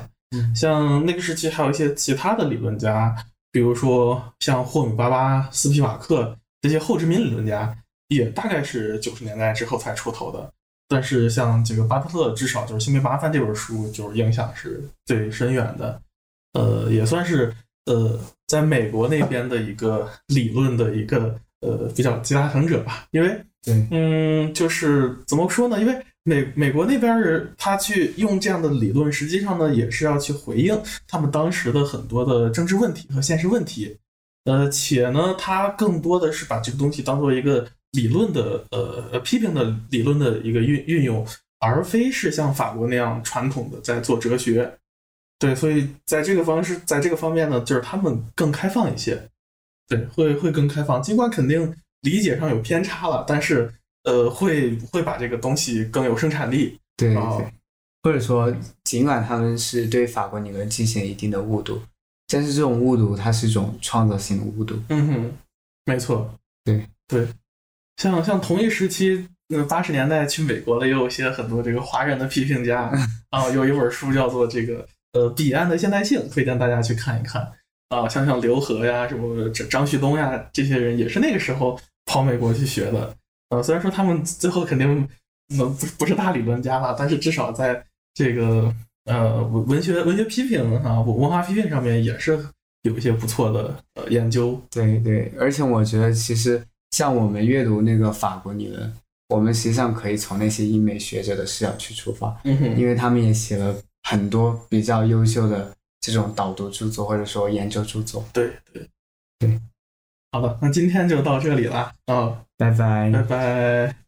像那个时期还有一些其他的理论家，比如说像霍米巴巴、斯皮瓦克这些后殖民理论家，也大概是九十年代之后才出头的。但是像这个巴特勒，至少就是《性别麻烦》这本书，就是影响是最深远的。呃，也算是呃，在美国那边的一个理论的一个呃比较集大成者吧。因为，对，嗯，就是怎么说呢？因为。美美国那边人，他去用这样的理论，实际上呢，也是要去回应他们当时的很多的政治问题和现实问题，呃，且呢，他更多的是把这个东西当做一个理论的，呃，批评的理论的一个运运用，而非是像法国那样传统的在做哲学。对，所以在这个方式，在这个方面呢，就是他们更开放一些，对，会会更开放，尽管肯定理解上有偏差了，但是。呃，会会把这个东西更有生产力，对，或者说，尽管他们是对法国女人进行一定的误读，但是这种误读它是一种创造性的误读。嗯哼，没错，对对，像像同一时期，嗯，八十年代去美国的也有一些很多这个华人的批评家 啊，有一本书叫做这个呃彼岸的现代性，推荐大家去看一看。啊，像像刘和呀，什么张张旭东呀，这些人也是那个时候跑美国去学的，呃，虽然说他们最后肯定能不不是大理论家了，但是至少在这个呃文文学文学批评啊文化批评上面也是有一些不错的呃研究。对对，而且我觉得其实像我们阅读那个法国理论，我们实际上可以从那些英美学者的视角去出发，嗯哼，因为他们也写了很多比较优秀的这种导读著作或者说研究著作。对对。对，好的，那今天就到这里了。啊，拜拜。拜拜。